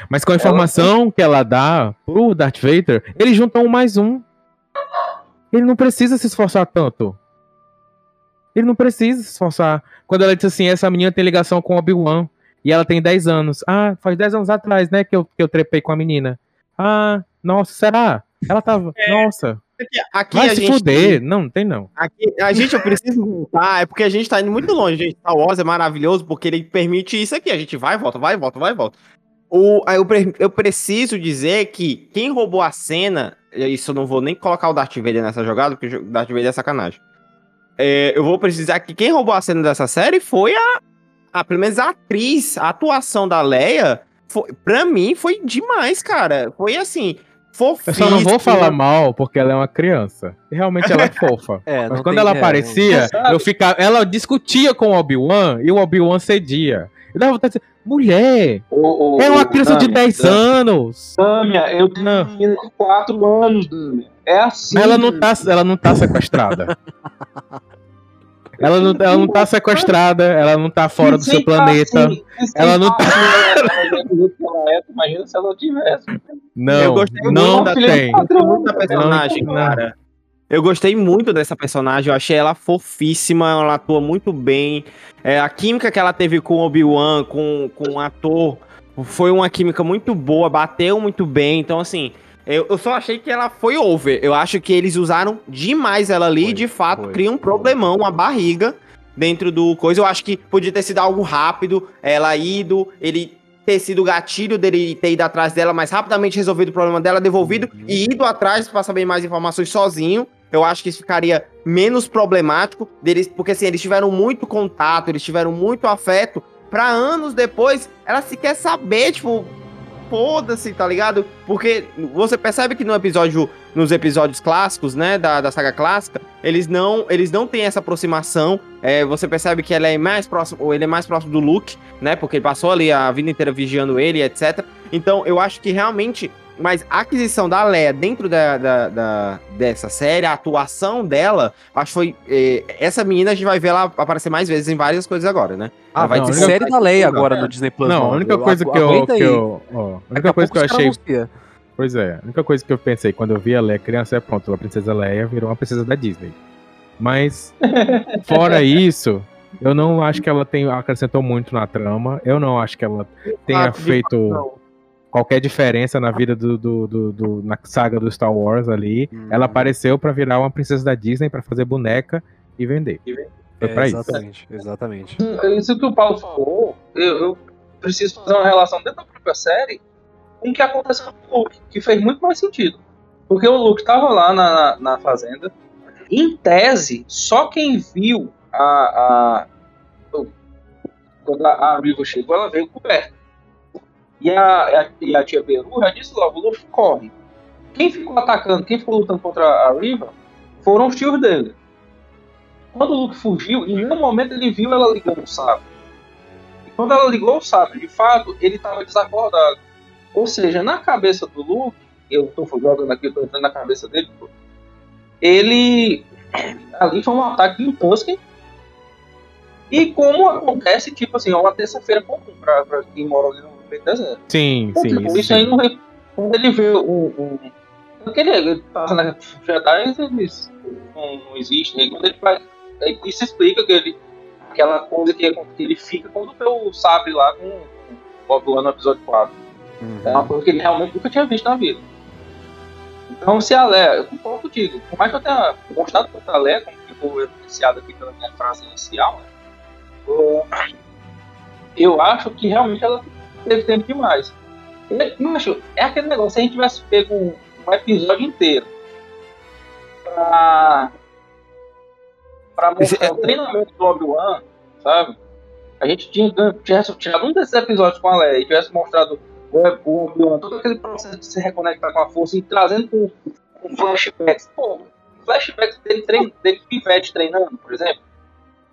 B: Mas com a informação que ela dá pro Darth Vader, eles juntam um mais um. Ele não precisa se esforçar tanto. Ele não precisa se esforçar. Quando ela disse assim, essa menina tem ligação com Obi-Wan. E ela tem 10 anos. Ah, faz 10 anos atrás, né, que eu, que eu trepei com a menina. Ah, nossa, será? Ela tava. Nossa,
A: Aqui, aqui
B: vai
A: a
B: se
A: gente
B: fuder. Não, não tem não.
A: Aqui, a gente, eu preciso voltar, é porque a gente tá indo muito longe, gente. Star Wars é maravilhoso porque ele permite isso aqui. A gente vai, volta, vai, volta, vai, volta. O, eu, eu preciso dizer que quem roubou a cena, isso eu não vou nem colocar o Darth Vader nessa jogada, porque o Darth Vader é sacanagem. É, eu vou precisar que quem roubou a cena dessa série foi a, a pelo menos a atriz, a atuação da Leia, foi, pra mim foi demais, cara. Foi assim,
B: Eu
A: fofíssima.
B: só não vou falar mal porque ela é uma criança. E realmente ela é fofa. (laughs)
C: É,
B: Mas quando ela aparecia, eu ficava. Ela discutia com o Obi-Wan e o Obi-Wan cedia. Eu dava vontade de dizer, mulher,
D: O, o,
B: é uma criança de
D: Dâmia,
B: 10 anos.
D: Dâmia, eu tenho
B: Não.
D: uma menina de 4 anos, Dâmia. É assim.
B: Ela não tá, ela não tá sequestrada. Ela não, ela não tá sequestrada, ela não tá fora do
D: Se
B: seu planeta.
D: assim,
B: Ela não
D: tá assim, ela (laughs) é ela é, Imagina se ela tivesse.
A: Eu
B: Não,
A: gostei
B: não
D: muito da filha
B: tem.
A: da personagem,
B: Não,
A: cara. Eu gostei muito dessa personagem, eu achei ela fofíssima, ela atua muito bem. É, a química que ela teve com o Obi-Wan, com, com o ator, foi uma química muito boa, bateu muito bem. Então, assim, eu, eu só achei que ela foi over. Eu acho que eles usaram demais ela ali
C: Foi,
A: e, de fato,
C: foi,
A: cria um problemão, uma barriga dentro do coisa. Eu acho que podia ter sido algo rápido, ela ido, ele ter sido o gatilho dele ter ido atrás dela, mas rapidamente resolvido o problema dela, devolvido
C: Uhum.
A: e ido atrás pra saber mais informações sozinho. Eu acho que isso ficaria menos problemático deles, porque assim, eles tiveram muito contato, eles tiveram muito afeto, pra anos depois ela se quer saber, tipo, foda-se, tá ligado? Porque você percebe que no episódio, nos episódios clássicos, né, da, da saga clássica, eles não, eles não têm essa aproximação. É, você percebe que ela é mais próximo, ou ele é mais próximo do Luke, né? Porque ele passou ali a vida inteira vigiando ele, etc. Então, eu acho que realmente. Mas a aquisição da Leia dentro da, da- da- dessa série, a atuação dela, acho que foi. eh, essa menina a gente vai ver ela aparecer mais vezes em várias coisas agora, né?
C: Ah,
A: Ela
C: vai
B: não,
C: ter
B: a
C: série da Leia
A: Não,
C: agora
A: é.
C: no Disney Plus.
B: Não, a
C: mano.
B: única coisa
C: Agu-
B: que eu. Que
C: aí.
B: eu ó, a
C: Daqui
B: única
C: a
B: coisa que eu achei. Pois é, a única coisa que eu pensei quando eu vi a Leia criança é pronto, a princesa Leia virou uma princesa da Disney. Mas, fora isso, eu não acho que ela tem, acrescentou muito na trama. Eu não acho que ela tenha
A: Ah,
B: feito qualquer diferença na vida do, do, do- do- na saga do Star Wars ali.
C: Hum,
B: Ela apareceu pra virar uma princesa da Disney pra fazer boneca e vender. Foi
C: é,
B: pra isso.
C: Exatamente, exatamente.
D: Isso que o Paulo falou, eu, eu preciso fazer uma relação dentro da própria série com o que aconteceu com o Luke, que fez muito mais sentido. Porque o Luke estava lá na, na fazenda, em tese, só quem viu a. a quando a, Riva chegou, ela veio coberta. E a, a- e a tia Beru já disse logo: o Luke corre. Quem ficou atacando, quem ficou lutando contra a Riva foram os tios dele. Quando o Luke fugiu, em nenhum momento ele viu ela ligando o sabre. E quando ela ligou o sabre, de fato, ele estava desacordado. Ou seja, na cabeça do Luke, eu tô jogando aqui, tô entrando na cabeça dele, ele. Ali foi um ataque em Tusken. E como acontece, tipo assim, é uma terça-feira comum pra, pra quem mora ali no meio do deserto.
B: Sim,
D: Então,
B: sim.
D: tipo,
B: isso
D: isso aí não. Quando ele vê o. o porque ele, passa na Jedi, eles não, não existe. Aí quando ele faz. Aí isso explica que ele. Aquela coisa que, que ele fica quando vê o sabre lá com com o Obi-Wan no episódio 4. É uma coisa que ele realmente nunca tinha visto na vida. Então, se a Leia, eu concordo contigo, por mais que eu tenha gostado tanto da Leia, como ficou evidenciado aqui pela minha frase inicial, né? eu- eu acho que realmente ela teve tempo demais. Macho, é aquele negócio, se a gente tivesse pego um, um episódio inteiro pra, pra mostrar o treinamento do Obi-Wan, sabe? A gente tinha, tivesse tirado um desses episódios com a Leia e tivesse mostrado o Obi-Wan, todo aquele processo de se reconectar com a força e trazendo com, com flashbacks. Pô, flashbacks dele, trein, dele pivete treinando, por exemplo.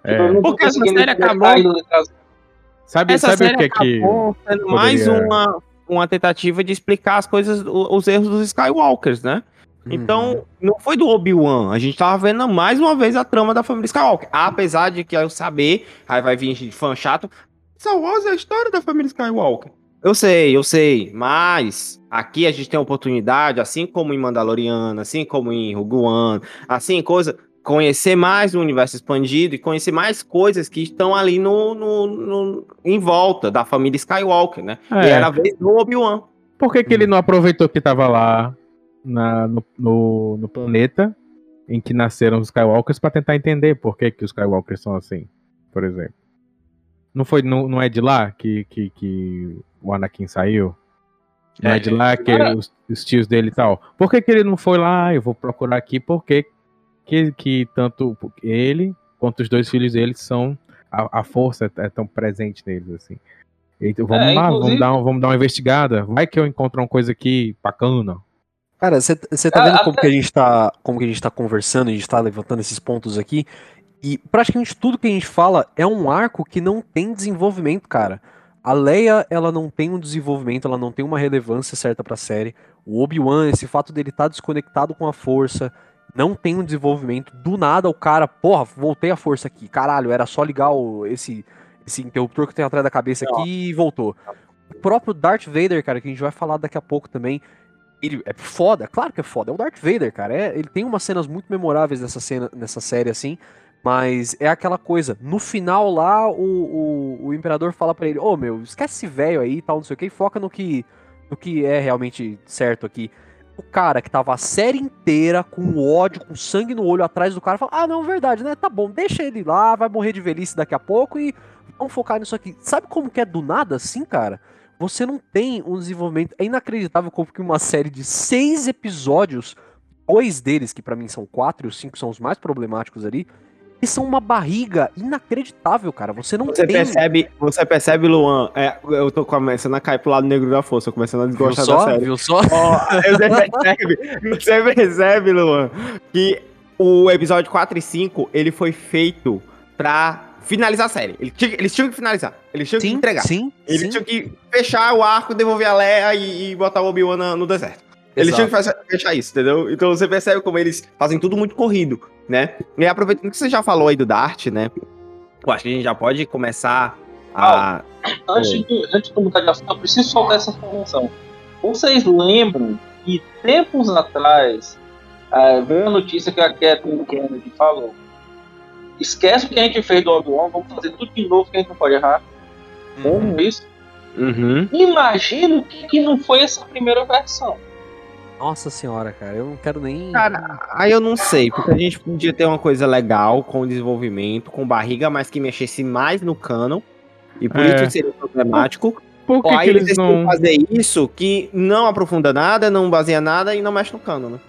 B: É.
D: Tipo,
A: Porque essa série acabou-
B: Sabe,
A: Essa
B: sabe o
A: série
B: que é que.
A: acabou sendo mais
B: poderia-
A: uma, uma tentativa de explicar as coisas, os erros dos Skywalkers, né?
C: Uhum.
A: Então, não foi do Obi-Wan. A gente tava vendo mais uma vez a trama da família Skywalker. Apesar de que eu saber, aí vai vir gente fã chato. Star Wars é a história da família Skywalker. Eu sei, eu sei. Mas aqui a gente tem a oportunidade, assim como em Mandaloriana, assim como em Rogue One, assim, coisa. Conhecer mais do universo expandido e conhecer mais coisas que estão ali no, no, no- em volta da família Skywalker, né?
B: É.
A: E era a vez do Obi-Wan.
B: Por que, que ele não aproveitou que tava lá na- no, no, no planeta em que nasceram os Skywalkers pra tentar entender por que, que os Skywalkers são assim, por exemplo? Não foi, não, não é de lá que, que, que o Anakin saiu? Não é,
A: É,
B: de lá que
D: cara-
B: os, os tios dele e tal. Por que, que ele não foi lá? Eu vou procurar aqui porque que, que tanto ele quanto os dois filhos dele são. A, a força é tão presente neles, assim. Então, vamos
D: É,
B: lá,
D: inclusive-
B: vamos dar, um- vamos dar uma investigada. Vai que eu encontro uma coisa aqui bacana.
C: Cara, você tá
D: Ah,
C: vendo como que a gente tá, como que a gente tá conversando, a gente tá levantando esses pontos aqui, e praticamente tudo que a gente fala é um arco que não tem desenvolvimento, cara. A Leia, ela não tem um desenvolvimento, ela não tem uma relevância certa pra série. O Obi-Wan, esse fato dele estar desconectado com a força, não tem um desenvolvimento. Do nada o cara, porra, voltei a força aqui. Caralho, era só ligar o- esse, esse interruptor que tem atrás da cabeça aqui e voltou. O próprio Darth Vader, cara, que a gente vai falar daqui a pouco também, ele é foda, claro que é foda. É o Darth Vader, cara. É, ele tem umas cenas muito memoráveis nessa, cena, nessa série, assim. Mas é aquela coisa. No final lá, o, o, o Imperador fala pra ele: Ô meu, esquece velho aí e tal, não sei o que, e foca no que, no que é realmente certo aqui. O cara que tava a série inteira com ódio, com sangue no olho atrás do cara, fala: Ah, não, verdade, né? Tá bom, deixa ele lá, vai morrer de velhice daqui a pouco e vamos focar nisso aqui. Sabe como que é do nada assim, cara? Você não tem um desenvolvimento. É inacreditável como que uma série de seis episódios, dois deles, que pra mim são quatro e os cinco são os mais problemáticos ali, que são uma barriga inacreditável, cara. Você não
A: Você
C: tem.
A: percebe, você percebe, Luan, é, eu tô começando a cair pro lado negro da força, começando a
C: Viu
A: desgostar
C: só?
A: da série.
C: Viu só?
A: Ó, você percebe, você percebe, Luan, que o episódio 4 e 5, ele foi feito pra finalizar a série. Ele tinha- eles tinham que finalizar, eles tinham que
C: Sim,
A: entregar.
C: sim,
A: Eles
C: sim.
A: tinham que fechar o arco, devolver a Leia e, e botar o Obi-Wan no deserto. Eles tinham que fechar isso, entendeu? Então você percebe como eles fazem tudo muito corrido, né? E aproveitando que você já falou aí do Dart, né? Eu acho que a gente já pode começar a.
D: Antes de, antes de mudar de assunto, eu preciso soltar essa informação. Vocês lembram que tempos atrás ah, veio a notícia que a Kathleen Kennedy falou? Esquece o que a gente fez do Obi-Wan, vamos fazer tudo de novo que a gente não pode errar.
C: Uhum.
D: Como isso?
A: Uhum.
D: Imagina o que, que não foi essa primeira versão.
C: Nossa senhora, cara, eu não quero nem.
A: Cara, aí eu não sei, porque a gente podia ter uma coisa legal com desenvolvimento, com barriga, mas que mexesse mais no canon. E por
B: É.
A: isso seria problemático.
B: Por que,
A: Ou
B: que
A: aí eles decidem
B: não.
A: fazer isso que não aprofunda nada, não baseia nada e não mexe no canon, né?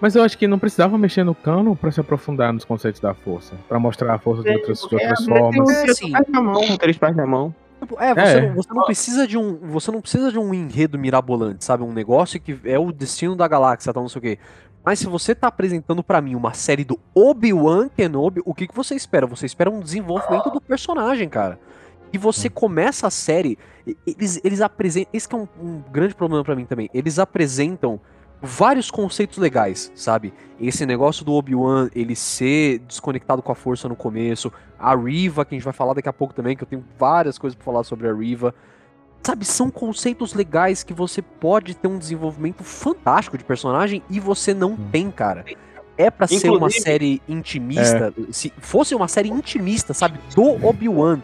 B: Mas eu acho que não precisava mexer no cano pra se aprofundar nos conceitos da força. Pra mostrar a força de outras, de outras formas.
C: É, sim.
A: Perde na mão, três pés na mão.
C: Tipo, É, você,
B: É.
C: Não, você não precisa de um, você não precisa de um enredo mirabolante, sabe? Um negócio que é o destino da galáxia, tal, não sei o quê. Mas se você tá apresentando pra mim uma série do Obi-Wan Kenobi, o que, que você espera? Você espera um desenvolvimento do personagem, cara. E você começa a série, eles, eles apresentam, esse que é um, um grande problema pra mim também, eles apresentam vários conceitos legais, sabe? Esse negócio do Obi-Wan, ele ser desconectado com a força no começo, a Riva, que a gente vai falar daqui a pouco também, que eu tenho várias coisas pra falar sobre a Riva. Sabe, são conceitos legais que você pode ter um desenvolvimento fantástico de personagem e você não
B: Hum.
C: tem, cara. É pra ser uma série intimista, se fosse uma série intimista, sabe, do Obi-Wan,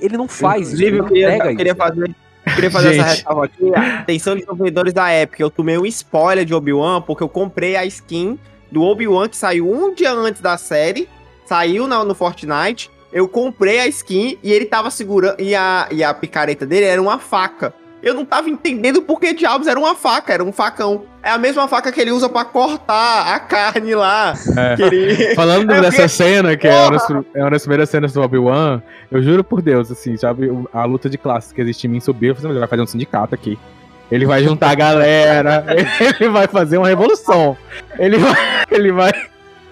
C: ele não faz isso,
A: Inclusive,
C: ele
A: eu
C: não
A: queria,
C: entrega
A: eu queria
C: isso.
A: fazer, eu queria fazer essa
B: Gente.
A: ressalva aqui. Atenção, desenvolvedores da época. Eu tomei um spoiler de Obi-Wan porque eu comprei a skin do Obi-Wan que saiu um dia antes da série. Saiu na- no Fortnite. eu comprei a skin e ele tava segurando. E a, e a picareta dele era uma faca. Eu não tava entendendo por que diabos era uma faca, era um facão. É a mesma faca que ele usa pra cortar a carne lá.
B: É.
A: que ele- (laughs)
B: Falando (laughs)
A: É
B: dessa
A: porque-
B: cena, que é uma, das, é uma das primeiras cenas do Obi-Wan, eu juro por Deus, assim, sabe, a luta de classes que existe em mim subiu, eu falei, "Mas ele vai fazer um sindicato aqui. Ele vai juntar a galera, (laughs) ele vai fazer uma revolução. Ele vai, ele vai,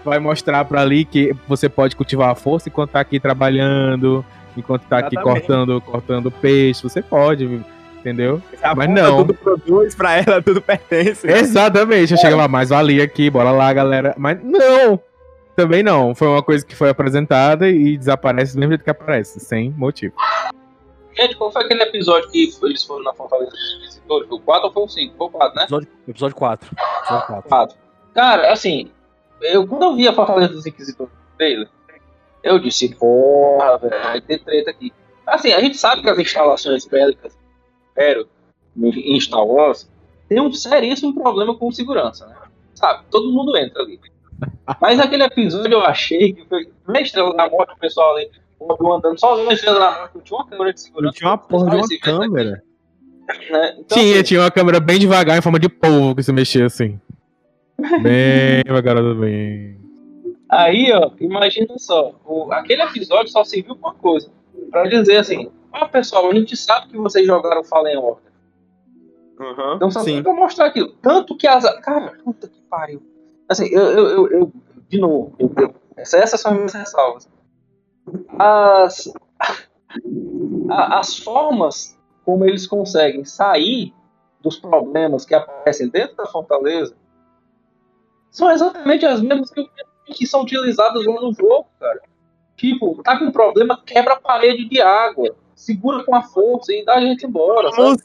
B: vai mostrar pra ali que você pode cultivar a força enquanto tá aqui trabalhando, enquanto tá aqui
A: Exatamente.
B: cortando, cortando peixe, você pode, entendeu?
A: A
B: Mas não.
A: Tudo produz pra ela, tudo pertence.
B: Exatamente, eu chego lá, mais valia aqui, bora lá, galera. Mas não! Também não. Foi uma coisa que foi apresentada e desaparece do mesmo jeito que aparece, sem motivo.
D: Gente, qual foi aquele episódio que eles foram na Fortaleza dos Inquisitores? Foi o 4 ou foi o 5? Foi o 4, né?
C: Episódio, episódio 4. Episódio 4.
D: 4. Cara, assim, eu, quando eu vi a Fortaleza dos Inquisitores no trailer, eu disse, porra, velho, vai ter treta aqui. Assim, a gente sabe que as instalações bélicas Império em Star Wars tem um seríssimo problema com segurança, né? Sabe, todo mundo entra ali. Mas aquele episódio eu achei que foi na Estrela da Morte, o pessoal ali, o andando sozinho na Estrela da Morte, não tinha uma câmera de segurança.
A: Não tinha uma porra de uma câmera.
D: né? Então,
B: tinha,
D: assim,
B: tinha uma câmera bem devagar, em forma de polvo, que se mexia assim. (laughs) Bem devagar, bem.
D: Aí, ó, imagina só, o- aquele episódio só serviu pra uma coisa. Pra dizer assim, ó pessoal, a gente sabe que vocês jogaram Fallen Order.
A: Uhum,
D: Então só
A: sim.
D: tem pra mostrar aquilo. Tanto que as. Cara, puta que pariu. Assim, eu, eu, eu, eu- de novo, eu, eu- essa- essas são as minhas ressalvas. As. a- as formas como eles conseguem sair dos problemas que aparecem dentro da fortaleza são exatamente as mesmas que, que são utilizadas lá no jogo, cara. Tipo, tá com problema, quebra a parede de água, segura com a força e dá a gente embora. sabe? Isso.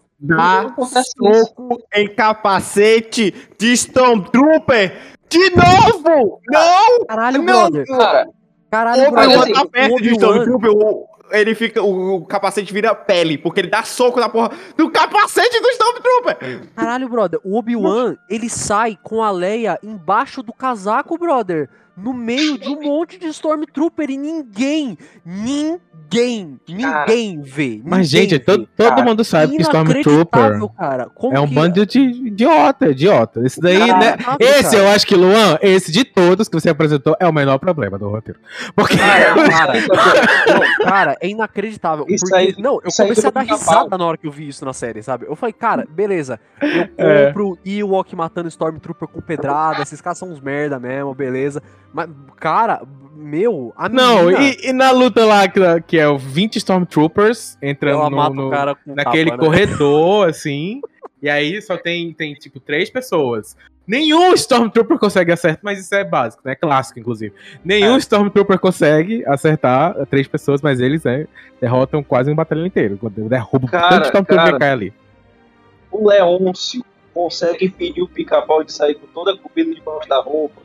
A: soco em capacete de Stormtrooper de novo! Não!
C: Caralho,
A: Não,
C: brother.
D: Cara,
C: Caralho,
A: O
D: Mas,
A: Obi-Wan
D: assim,
A: tá perto de Stormtrooper, o- ele fica, o, o capacete vira pele, porque ele dá soco na porra do capacete do Stormtrooper!
C: Caralho, brother. O Obi-Wan, ele sai com a Leia embaixo do casaco, brother. No meio de um monte de Stormtrooper e ninguém, ninguém, ninguém vê.
B: Mas,
C: ninguém
B: gente,
C: vê.
B: todo, todo
D: Cara,
B: mundo sabe que Stormtrooper
C: cara. Como
B: é um
C: que-
B: bando de idiota, idiota. Esse daí,
C: Cara,
B: né?
C: sabe,
B: Esse
C: cara?
B: eu acho que, Luan, esse de todos que você apresentou é o menor problema do roteiro. Porque.
C: Cara, (laughs) não, cara, é inacreditável.
D: Isso
C: porque,
D: aí-
C: não, eu
D: isso aí
C: comecei a dar risada na hora que eu vi isso na série, sabe? Eu falei, cara, beleza, eu
B: É.
C: compro Ewok matando Stormtrooper com pedrada, esses caras são uns merda mesmo, beleza. Mas, cara, meu, a
B: Não,
C: menina,
B: e, e na luta lá, que, que é o 20 Stormtroopers entrando no- no- naquele
C: tapa, né?
B: corredor, assim. E aí só tem, tem, tipo, três pessoas. Nenhum Stormtrooper consegue acertar, mas isso é básico, né? Clássico, inclusive. Nenhum
C: É.
B: Stormtrooper consegue acertar três pessoas, mas eles né, derrotam quase um batalhão inteiro. Derrubam
D: Cara,
B: tanto Stormtrooper
D: cara.
B: que cai ali.
D: o Leôncio consegue impedir o pica-pau de sair com toda a comida debaixo da roupa.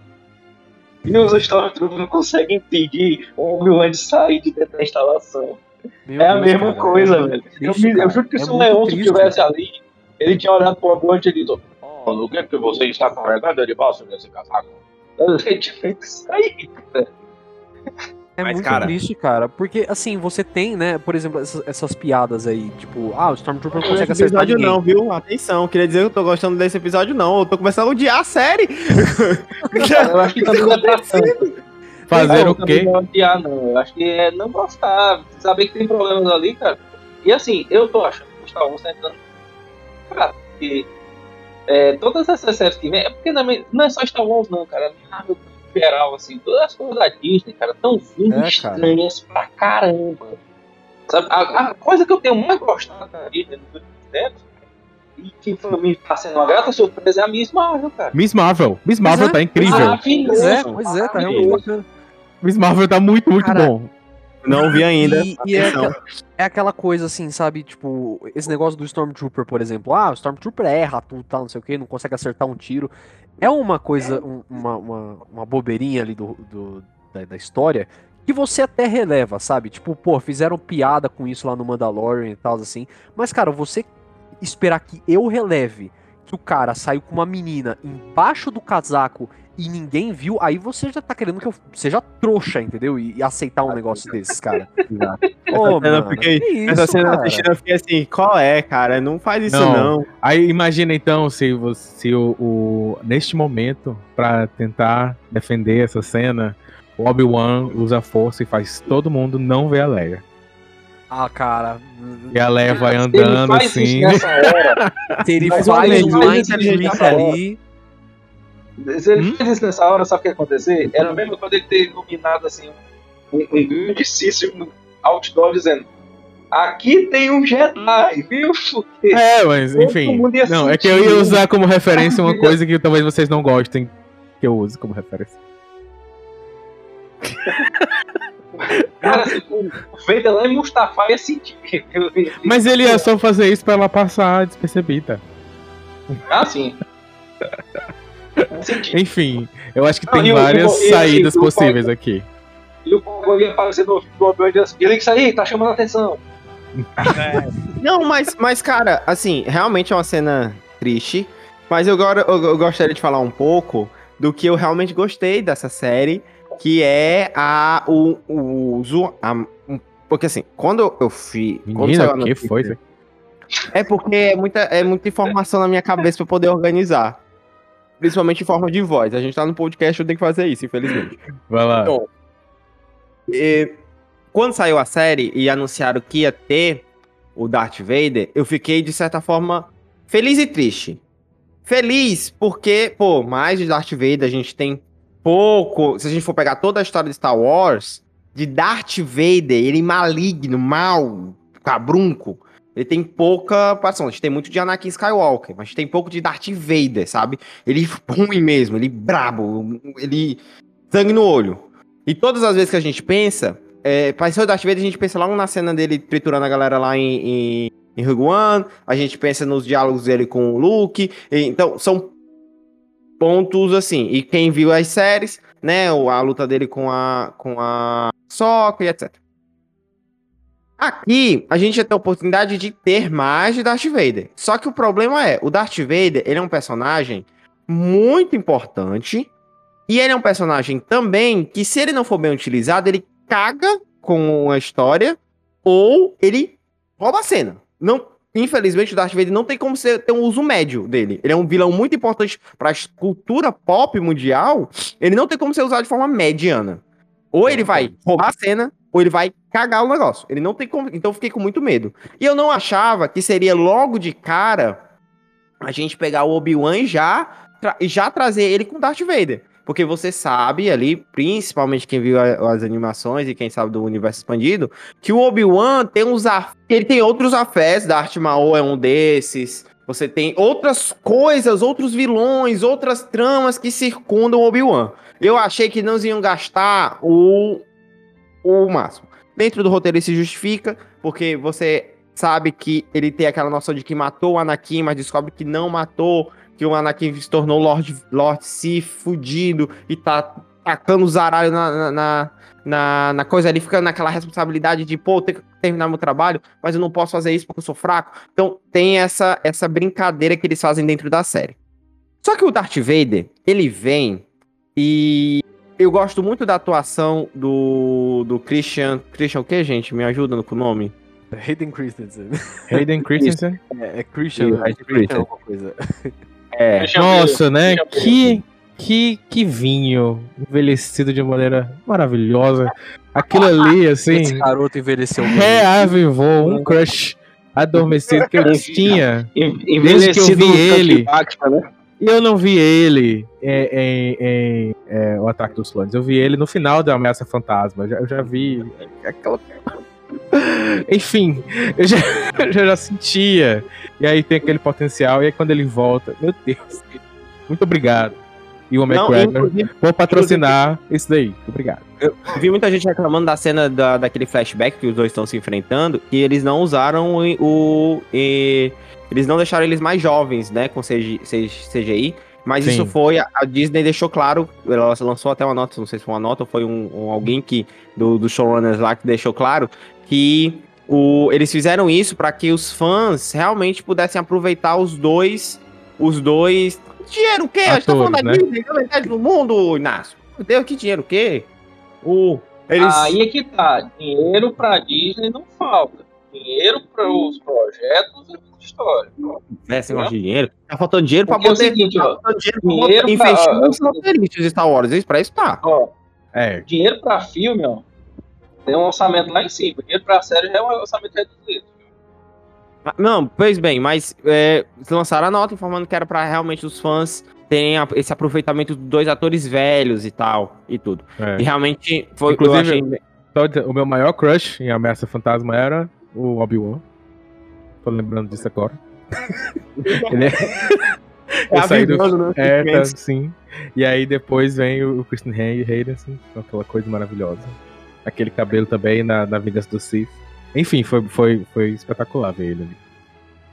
D: E os Stormtroopers não conseguem impedir o Obi-Wan de sair de dentro da instalação.
C: Meu
D: é a
C: Deus,
D: mesma
C: cara,
D: coisa,
C: é muito
D: velho. Eu,
C: triste,
D: eu
C: cara.
D: juro que
C: É
D: se o
C: triste,
D: estivesse ali, ele tinha olhado pro Obi-Wan e dito: Oh, no que, que você está carregando debaixo desse casaco? Ele tinha feito isso aí, cara.
C: É
A: Mas,
C: muito
A: cara-
C: triste, cara. Porque, assim, você tem, né, por exemplo, essas, essas piadas aí, tipo, ah, o Stormtrooper não
A: Não
C: consegue
A: esse
C: acertar
A: episódio
C: ninguém.
A: não, viu? Atenção, queria dizer que eu tô gostando desse episódio não, eu tô começando a odiar a série. (laughs)
D: Eu acho que não é pra tanto.
B: Fazer
D: Não,
B: o quê?
D: Não, é odiar, não. Eu acho que é não gostar, saber que tem problemas ali, cara. E assim, eu tô achando que o Star Wars tá entrando. Cara, porque é, todas essas séries que vem. É porque também não é só Star Wars, não, cara. Marvel em geral, assim, todas as coisas da Disney, cara, vindo
C: É, cara.
D: estranhas pra caramba. Sabe, a, a coisa que eu tenho mais gostado da Disney nos últimos tempos, e que foi, me tá sendo uma grata surpresa, é a Miss Marvel, cara.
B: Miss Marvel. Miss Marvel
C: é,
B: tá incrível.
C: Pois é, pois é, tá realmente.
B: Miss Marvel tá muito, muito
C: Cara,
B: bom.
A: Não vi ainda.
C: E, e é, aquela, é aquela coisa assim, sabe? Tipo, esse negócio do Stormtrooper, por exemplo. Ah, o Stormtrooper erra tudo, tal, não sei o que, não consegue acertar um tiro. É uma coisa, um- uma, uma, uma bobeirinha ali do, do- da, da história que você até releva, sabe? Tipo, pô, fizeram piada com isso lá no Mandalorian e tal, assim. Mas, cara, você esperar que eu releve que o cara saiu com uma menina embaixo do casaco e ninguém viu, aí você já tá querendo que eu seja trouxa, entendeu? E, e aceitar um negócio desses, cara. (laughs)
A: Exato.
C: Ô,
A: cena,
C: mano, que isso,
A: Essa cena
C: cara?
A: assistindo eu fiquei assim, qual é, cara? Não faz isso
B: Não.
A: não.
B: Aí imagina então se, você, se o, o- neste momento, pra tentar defender essa cena, o Obi-Wan usa a força e faz todo mundo não ver a Leia.
C: Ah, cara.
B: E a Leia vai
D: Se ele
B: andando
D: faz
B: assim.
D: nessa hora, (laughs)
C: Se ele
A: Mais
C: faz um
A: mas
C: mind
A: a gente
C: trick
A: tá falando.
C: ali.
D: Se ele
B: Hum?
D: faz isso nessa hora, sabe o que ia acontecer? Era mesmo quando ele ter iluminado assim um, um grandíssimo outdoor dizendo Aqui tem um Jedi, viu? Porque
B: É, mas enfim. Não, é que eu ia usar como referência uma (laughs) coisa que talvez vocês não gostem que eu use como referência. (laughs)
D: cara, o Vader lá em Mustafa ia sentir.
B: Mas ele ia só fazer isso pra ela passar despercebida.
D: Ah, sim. (laughs)
B: Enfim, eu acho que
D: Não,
B: tem
D: e
B: várias
D: e o- e
B: saídas possíveis aqui.
D: E o povo ia aparecer no Obi-Wan e assim, ele que aí, tá chamando a atenção.
A: Não, mas, mas, cara, assim, realmente é uma cena triste. Mas eu, agora, eu, eu gostaria de falar um pouco do que eu realmente gostei dessa série, que é a. O. o, a- porque assim, quando eu fui. quando
B: Menina,
A: a
B: o que foi?
A: É porque é muita, é muita informação na minha cabeça pra eu poder organizar. Principalmente em forma de voz. A gente tá no podcast, eu tenho que fazer isso, infelizmente. (laughs)
B: Vai lá.
A: Então, E, quando saiu a série e anunciaram que ia ter o Darth Vader, eu fiquei, de certa forma, feliz e triste. Feliz porque, pô, mais de Darth Vader a gente tem pouco. Se a gente for pegar toda a história de Star Wars, de Darth Vader, ele maligno, mal, cabrunco, ele tem pouca participação. A gente tem muito de Anakin Skywalker, mas tem pouco de Darth Vader, sabe? Ele (laughs) ruim mesmo, ele brabo, ele sangue no olho. E todas as vezes que a gente pensa, é, pareceu o Darth Vader, a gente pensa logo na cena dele triturando a galera lá em, em, em Rogue One, a gente pensa nos diálogos dele com o Luke, e- então são pontos assim, e quem viu as séries, né, a luta dele com a, com a Sokka e etc. Aqui, a gente já tem a oportunidade de ter mais de Darth Vader. Só que o problema é, o Darth Vader, ele é um personagem muito importante, e ele é um personagem também que, se ele não for bem utilizado, ele caga com a história ou ele rouba a cena. Não, infelizmente, o Darth Vader não tem como ser, ter um uso médio dele. Ele é um vilão muito importante para a cultura pop mundial. Ele não tem como ser usado de forma mediana. Ou ele vai roubar a cena, ou ele vai cagar o negócio. Ele não tem como. Então eu fiquei com muito medo. E eu não achava que seria logo de cara a gente pegar o Obi-Wan e já, tra- já trazer ele com Darth Vader. Porque você sabe ali, principalmente quem viu as animações e quem sabe do universo expandido, que o Obi-Wan tem uns af... ele tem outros afés, Darth Maul é um desses. Você tem outras coisas, outros vilões, outras tramas que circundam o Obi-Wan. Eu achei que não iam gastar o o máximo. Dentro do roteiro ele se justifica, porque você sabe que ele tem aquela noção de que matou o Anakin, mas descobre que não matou, que o Anakin se tornou Lord, Lord Sith fudido e tá tacando o zaralho na, na, na, na, coisa ali, fica naquela responsabilidade de, pô, ter que terminar meu trabalho, mas eu não posso fazer isso porque eu sou fraco. Então tem essa, essa brincadeira que eles fazem dentro da série. Só que o Darth Vader, ele vem e eu gosto muito da atuação do, do Christian. Christian o que, gente? Me ajuda no com o nome?
C: Hayden Christensen.
B: Hayden (laughs) Christensen.
C: É, é Christian, é
A: Hayden
C: Christian
A: Christensen.
C: alguma coisa.
A: É.
B: Nossa, né? Que, que, que vinho envelhecido de maneira maravilhosa. Aquilo ali, (laughs)
C: Esse
B: assim,
C: garoto envelheceu muito.
B: reavivou um crush adormecido que eu tinha.
D: En-
B: Desde que eu vi ele.
D: Né?
B: E eu não vi ele em, em- em, é, O Ataque dos Clones. Eu vi ele no final da Ameaça Fantasma. Eu já, eu já vi aquela. (laughs) Enfim, eu já, (laughs) eu já sentia. E aí tem aquele potencial. E aí quando ele volta, meu Deus. Muito obrigado. E o McGregor
A: inclusive,
B: por patrocinar isso daí. Obrigado.
A: vi muita gente reclamando da cena da, daquele flashback que os dois estão se enfrentando e eles não usaram o. o- e- eles não deixaram eles mais jovens, né? Com CG, CGI. Mas
B: Sim.
A: isso foi. A Disney deixou claro. Ela lançou até uma nota, não sei se foi uma nota ou foi um, um alguém que. Do, do showrunners lá que deixou claro que o, eles fizeram isso para que os fãs realmente pudessem aproveitar os dois. Os dois dinheiro o quê? A gente tá falando da
B: né?
A: Disney, da metade do mundo, Inácio. Meu Deus, que dinheiro o quê? O... Eles...
D: Aí é que tá. Dinheiro pra Disney não falta. Dinheiro para os projetos é história.
A: É, esse negócio de dinheiro. Tá faltando dinheiro pra
D: Porque é o
A: poder.
D: seguinte,
A: tá
D: ó,
A: dinheiro pra
D: dinheiro pra-
A: investir nos roteiristas de Star Wars. Isso pra isso tá.
D: Ó,
B: É,
D: dinheiro pra filme, ó, tem um orçamento lá em cima. Dinheiro pra série já é um orçamento reduzido.
A: Ah, Não, pois bem, mas é, eles lançaram a nota informando que era pra realmente os fãs terem a- esse aproveitamento dos dois atores velhos e tal, e tudo.
B: é.
A: E realmente foi
B: Inclusive,
A: eu achei...
B: Só dizer, o meu maior crush em Ameaça Fantasma era o Obi-Wan. Tô lembrando disso agora. (laughs) Ele é... Eu saí do...
A: né?
B: É, tá, sim. E aí depois vem o Christian Hay- Hayden, assim, com aquela coisa maravilhosa. Aquele cabelo também na, na Vingança do Sith. Enfim, foi, foi, foi espetacular ver ele ali.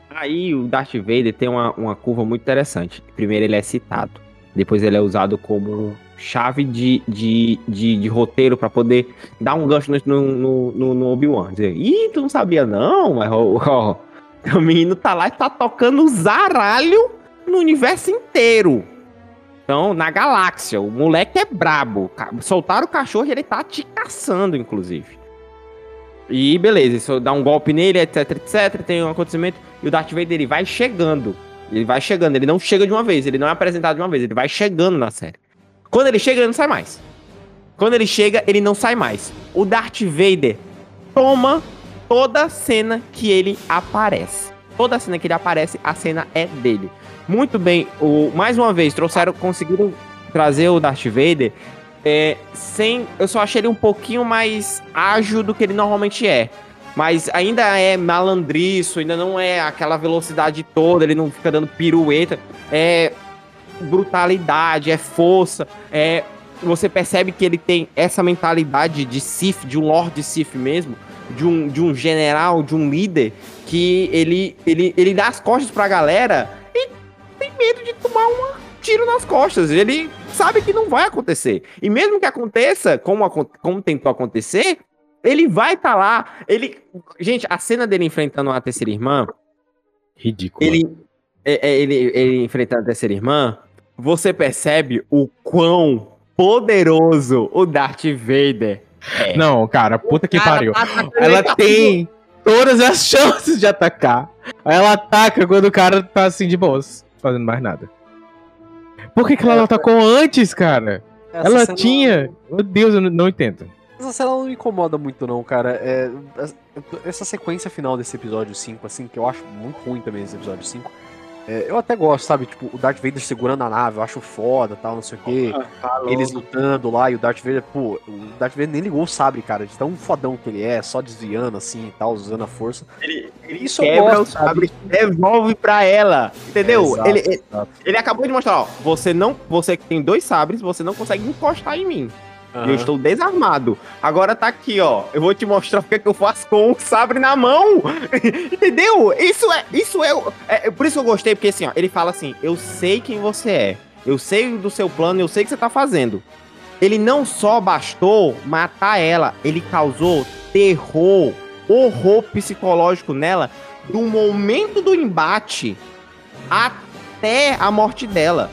A: Aí o Darth Vader tem uma, uma curva muito interessante. Primeiro ele é citado, depois ele é usado como chave de, de, de, de roteiro pra poder dar um gancho no, no, no, no Obi-Wan. Dizer, ih, tu não sabia não, mas ó, ó, o menino tá lá e tá tocando zaralho no universo inteiro. Então, na galáxia, o moleque é brabo. Soltaram o cachorro e ele tá te caçando, inclusive. E beleza, isso dá um golpe nele, etc, etc. Tem um acontecimento. E o Darth Vader ele vai chegando. Ele vai chegando, ele não chega de uma vez, ele não é apresentado de uma vez, ele vai chegando na série. Quando ele chega, ele não sai mais. Quando ele chega, ele não sai mais. O Darth Vader toma toda cena que ele aparece. Toda cena que ele aparece, a cena é dele. Muito bem, o, mais uma vez, trouxeram, conseguiram trazer o Darth Vader é, sem. Eu só achei ele um pouquinho mais ágil do que ele normalmente é. Mas ainda é malandriço, ainda não é aquela velocidade toda, ele não fica dando pirueta. É brutalidade, é força, é. Você percebe que ele tem essa mentalidade de Sith, de um Lord Sith mesmo, de um, de um general, de um líder, que ele, ele, ele dá as costas pra galera e tem medo de tomar um tiro nas costas. Ele sabe que não vai acontecer. E mesmo que aconteça, como, como tentou acontecer, ele vai estar lá. Ele. Gente, a cena dele enfrentando a terceira irmã,
B: Ridículo.
A: ele, é- é- ele, ele enfrentando a terceira irmã, você percebe o quão poderoso o Darth Vader é.
B: Não, cara, puta que
A: cara
B: pariu. Ela tem todas as (laughs) chances de atacar. Aí ela ataca quando o cara tá assim de boas, fazendo mais nada. Por que, que ela não atacou antes, cara?
C: Essa
B: ela
C: cena-
B: tinha. Meu Deus, eu não, não entendo.
C: Essa cena não me incomoda muito, não, cara. É, essa sequência final desse episódio 5, assim, que eu acho muito ruim também esse episódio 5. É, eu até gosto, sabe? Tipo, o Darth Vader segurando a nave, eu acho foda tal, não sei o quê. Eles lutando lá e o Darth Vader, pô, o Darth Vader nem ligou o sabre, cara, de tão fodão que ele é, só desviando assim e tal, usando a força.
A: Ele, ele
C: Isso
A: quebra
C: gosto,
A: o sabre e devolve pra ela. Entendeu?
C: Exato,
A: ele, ele,
C: exato.
A: ele acabou de mostrar, ó. Você não. Você que tem dois sabres, você não consegue encostar em mim. E eu estou desarmado. Agora tá aqui, ó. Eu vou te mostrar o que, é que eu faço com o sabre na mão. (laughs) Entendeu? Isso é. Isso é, é. é Por isso que eu gostei, porque assim, ó, ele fala assim: eu sei quem você é. Eu sei do seu plano, eu sei o que você tá fazendo. Ele não só bastou matar ela, ele causou terror, horror psicológico nela do momento do embate até a morte dela.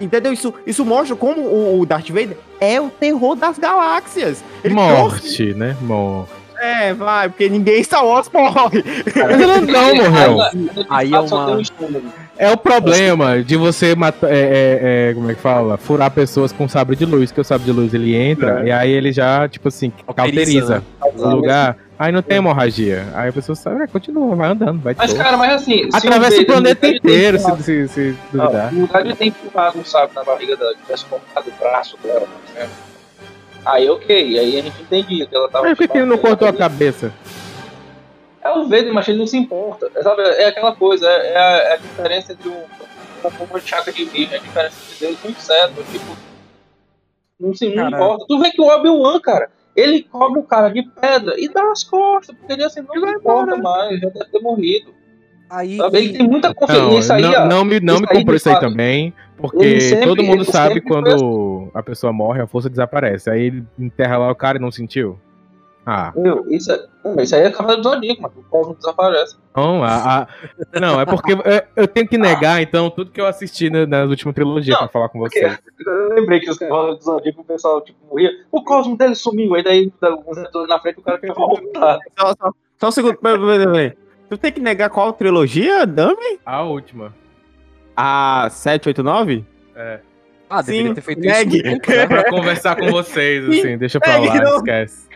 A: Entendeu? Isso, isso mostra como o, o Darth Vader é o terror das galáxias. Ele trouxe-
B: Morte, né? Morte.
A: É, vai, porque ninguém em Star Wars morre.
B: Mas ela não morreu.
C: Aí é uma-
D: um.
B: É o problema de você matar. É, é, é, como é que fala? Furar pessoas com sabre de luz, que o sabre de luz ele entra e aí ele já, tipo assim,
C: Cauteriza,
B: cauteriza o lugar. Aí não tem hemorragia. Aí a pessoa sabe, é, continua, vai andando, vai de
D: Mas,
B: boa.
D: cara, mas assim.
B: Atravessa o planeta
D: tem
B: inteiro, se, se, se duvidar.
D: No lugar de ter empurrado um sabre na barriga dela, tivesse cortado o braço dela, por exemplo. Aí, ok. Aí a gente entendia que ela tava.
B: Mas por que ele não cortou a cabeça?
D: É o Vader, mas ele não se importa. É, sabe, é aquela coisa, é, é a, é a diferença entre um, uma de chakra de virgem, a diferença de Deus e um inseto. Tipo, não se não importa. Tu vê que o Obi-Wan, cara, ele cobre o cara de pedra e dá as costas, porque ele assim, não se importa mais, já deve ter morrido.
C: Aí,
D: Sabe? Ele tem muita
B: Não,
D: confiança. Isso aí,
B: não,
D: ó,
B: não me, não
D: isso
B: me comprou isso aí também,
D: ele
B: porque
D: sempre-
B: todo mundo
D: ele
B: sabe quando a pessoa morre, a força desaparece. Aí ele enterra lá o cara e não sentiu. Ah,
D: Meu, isso, é, isso aí é Cavaleiro do Zodíaco, mano. O Cosmo desaparece.
B: não, a, a- não, é porque eu, eu tenho que negar, então, tudo que eu assisti na, na última trilogia
D: Não,
B: pra falar com vocês.
D: Eu lembrei que os Cavaleiros do Zodíaco, o pessoal, tipo, morria. O Cosmo dele sumiu, aí daí, uns anos na frente, o cara quer voltar.
A: Só, só, só um segundo. Peraí, peraí, peraí. Tu tem que negar qual trilogia, Dami?
B: A última.
A: A 789?
B: É.
C: Ah,
A: Sim,
C: deveria ter feito
A: negue.
C: isso. né?
B: Pra conversar com vocês, assim, deixa pra
A: É,
B: lá,
A: não.
B: esquece.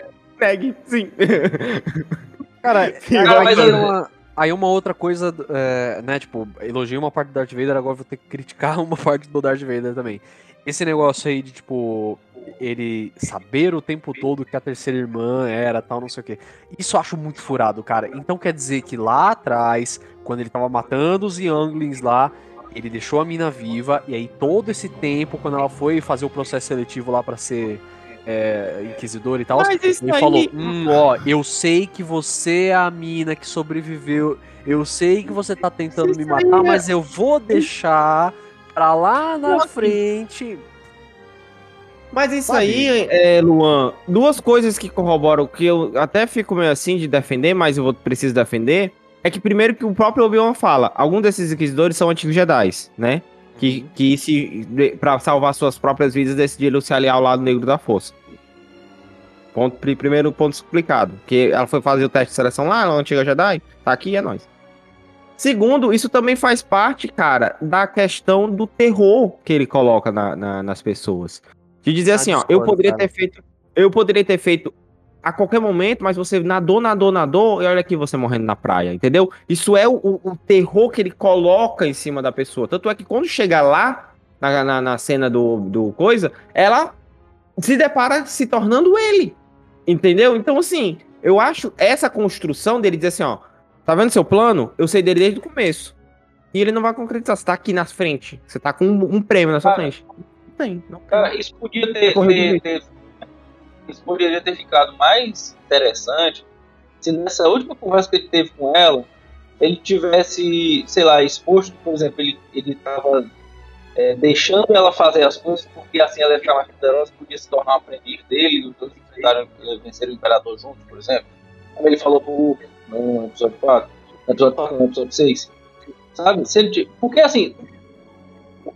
A: Neg, sim. (laughs)
C: Cara,
A: Sim,
C: aí,
D: mas
C: aí uma, aí uma outra coisa, é, né, tipo, elogiei uma parte do Darth Vader, agora vou ter que criticar (laughs) uma parte do Darth Vader também. Esse negócio aí de, tipo, ele saber o tempo todo que a terceira irmã era, tal, não sei o quê. Isso eu acho muito furado, cara. Então quer dizer que lá atrás, quando ele tava matando os Younglings lá, ele deixou a mina viva, e aí todo esse tempo, quando ela foi fazer o processo seletivo lá pra ser é, inquisidor e tal, ele falou: Hum, ó, eu sei que você é a mina que sobreviveu. Eu sei que você tá tentando me
A: Isso aí
C: matar,
A: é-
C: mas eu vou deixar pra lá na
A: Nossa.
C: frente.
A: Mas isso aí, é, Luan, duas coisas que corroboram, que eu até fico meio assim de defender, mas eu vou, preciso defender, é que primeiro que o próprio Obi-Wan fala, alguns desses inquisidores são antigos Jedi, né? Que, que se, pra salvar suas próprias vidas, decidiram se aliar ao lado negro da força. Ponto, pri- primeiro ponto explicado. Que ela foi fazer o teste de seleção lá, na antiga Jedi, tá aqui, é nóis. Segundo, isso também faz parte, cara, da questão do terror que ele coloca na- na- nas pessoas. De dizer
C: Ah,
A: assim, ó, eu poderia
C: cara.
A: ter feito. Eu poderia ter feito a qualquer momento, mas você nadou, nadou, nadou, e olha aqui você morrendo na praia, entendeu? Isso é o, o- terror que ele coloca em cima da pessoa. Tanto é que quando chega lá, na, na, na cena do, do coisa, ela se depara se tornando ele. Entendeu? Então, assim, eu acho essa construção dele dizer assim, ó, tá vendo seu plano? Eu sei dele desde o começo. E ele não vai concretizar. Você tá aqui na frente. Você tá com um, um prêmio na sua
D: Cara,
A: frente. Não tem, não tem.
D: Cara, isso podia ter, ter- ter- isso poderia ter ficado mais interessante se nessa última conversa que ele teve com ela, ele tivesse, sei lá, exposto, por exemplo, ele, ele tava é, deixando ela fazer as coisas, porque assim ela ia ficar mais poderosa, podia se tornar um aprendiz dele, os dois enfrentaram, eh, venceram o Imperador juntos, por exemplo. Como ele falou pro no episódio 4, no episódio 4, no episódio 6. Sabe? Se ele, porque assim,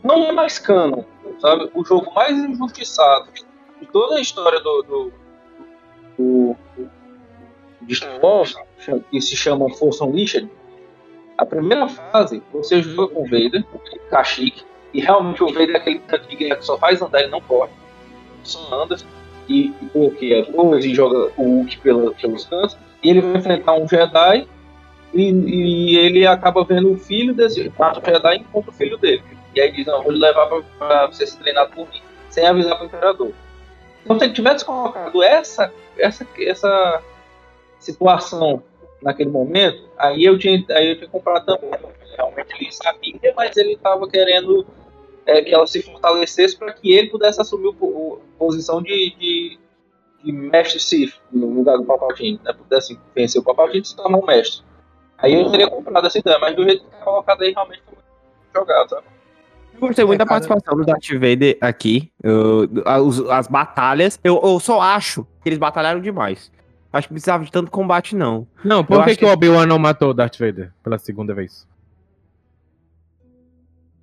D: não é mais canon, sabe? O jogo mais injustiçado de toda a história do, do, do, do Star Wars, que se chama Force Unleashed, a primeira fase você joga com o Vader, Kashyyyk, e realmente o Vader é aquele tanque guerra que só faz andar e não corre, só anda e, e bloqueia coisas e joga o Hulk pela, pelos cantos, e ele vai enfrentar um Jedi e, e ele acaba vendo o filho desse o Jedi encontra o filho dele. E aí diz, não, vou lhe pra, pra você ser treinado por mim, sem avisar pro Imperador. Então se ele tivesse colocado essa, essa, essa situação naquele momento, aí eu tinha, aí eu tinha comprado também. Realmente ele sabia, mas ele estava querendo é, que ela se fortalecesse para que ele pudesse assumir a posição de, de, de mestre Sith no lugar do Palpatine, né? Pudesse vencer o Palpatine e se tornar um mestre. Aí eu teria comprado essa ideia, mas do jeito que tá colocado aí realmente foi jogado, sabe?
A: Eu gostei muito
C: É,
A: da
C: cara.
A: participação do Darth Vader aqui. Eu- as, as batalhas. Eu, eu só acho que eles batalharam demais. Acho que precisava de tanto combate, não.
B: Não,
A: Eu
B: por que, que
A: que-
B: o Obi-Wan não matou o Darth Vader pela segunda vez?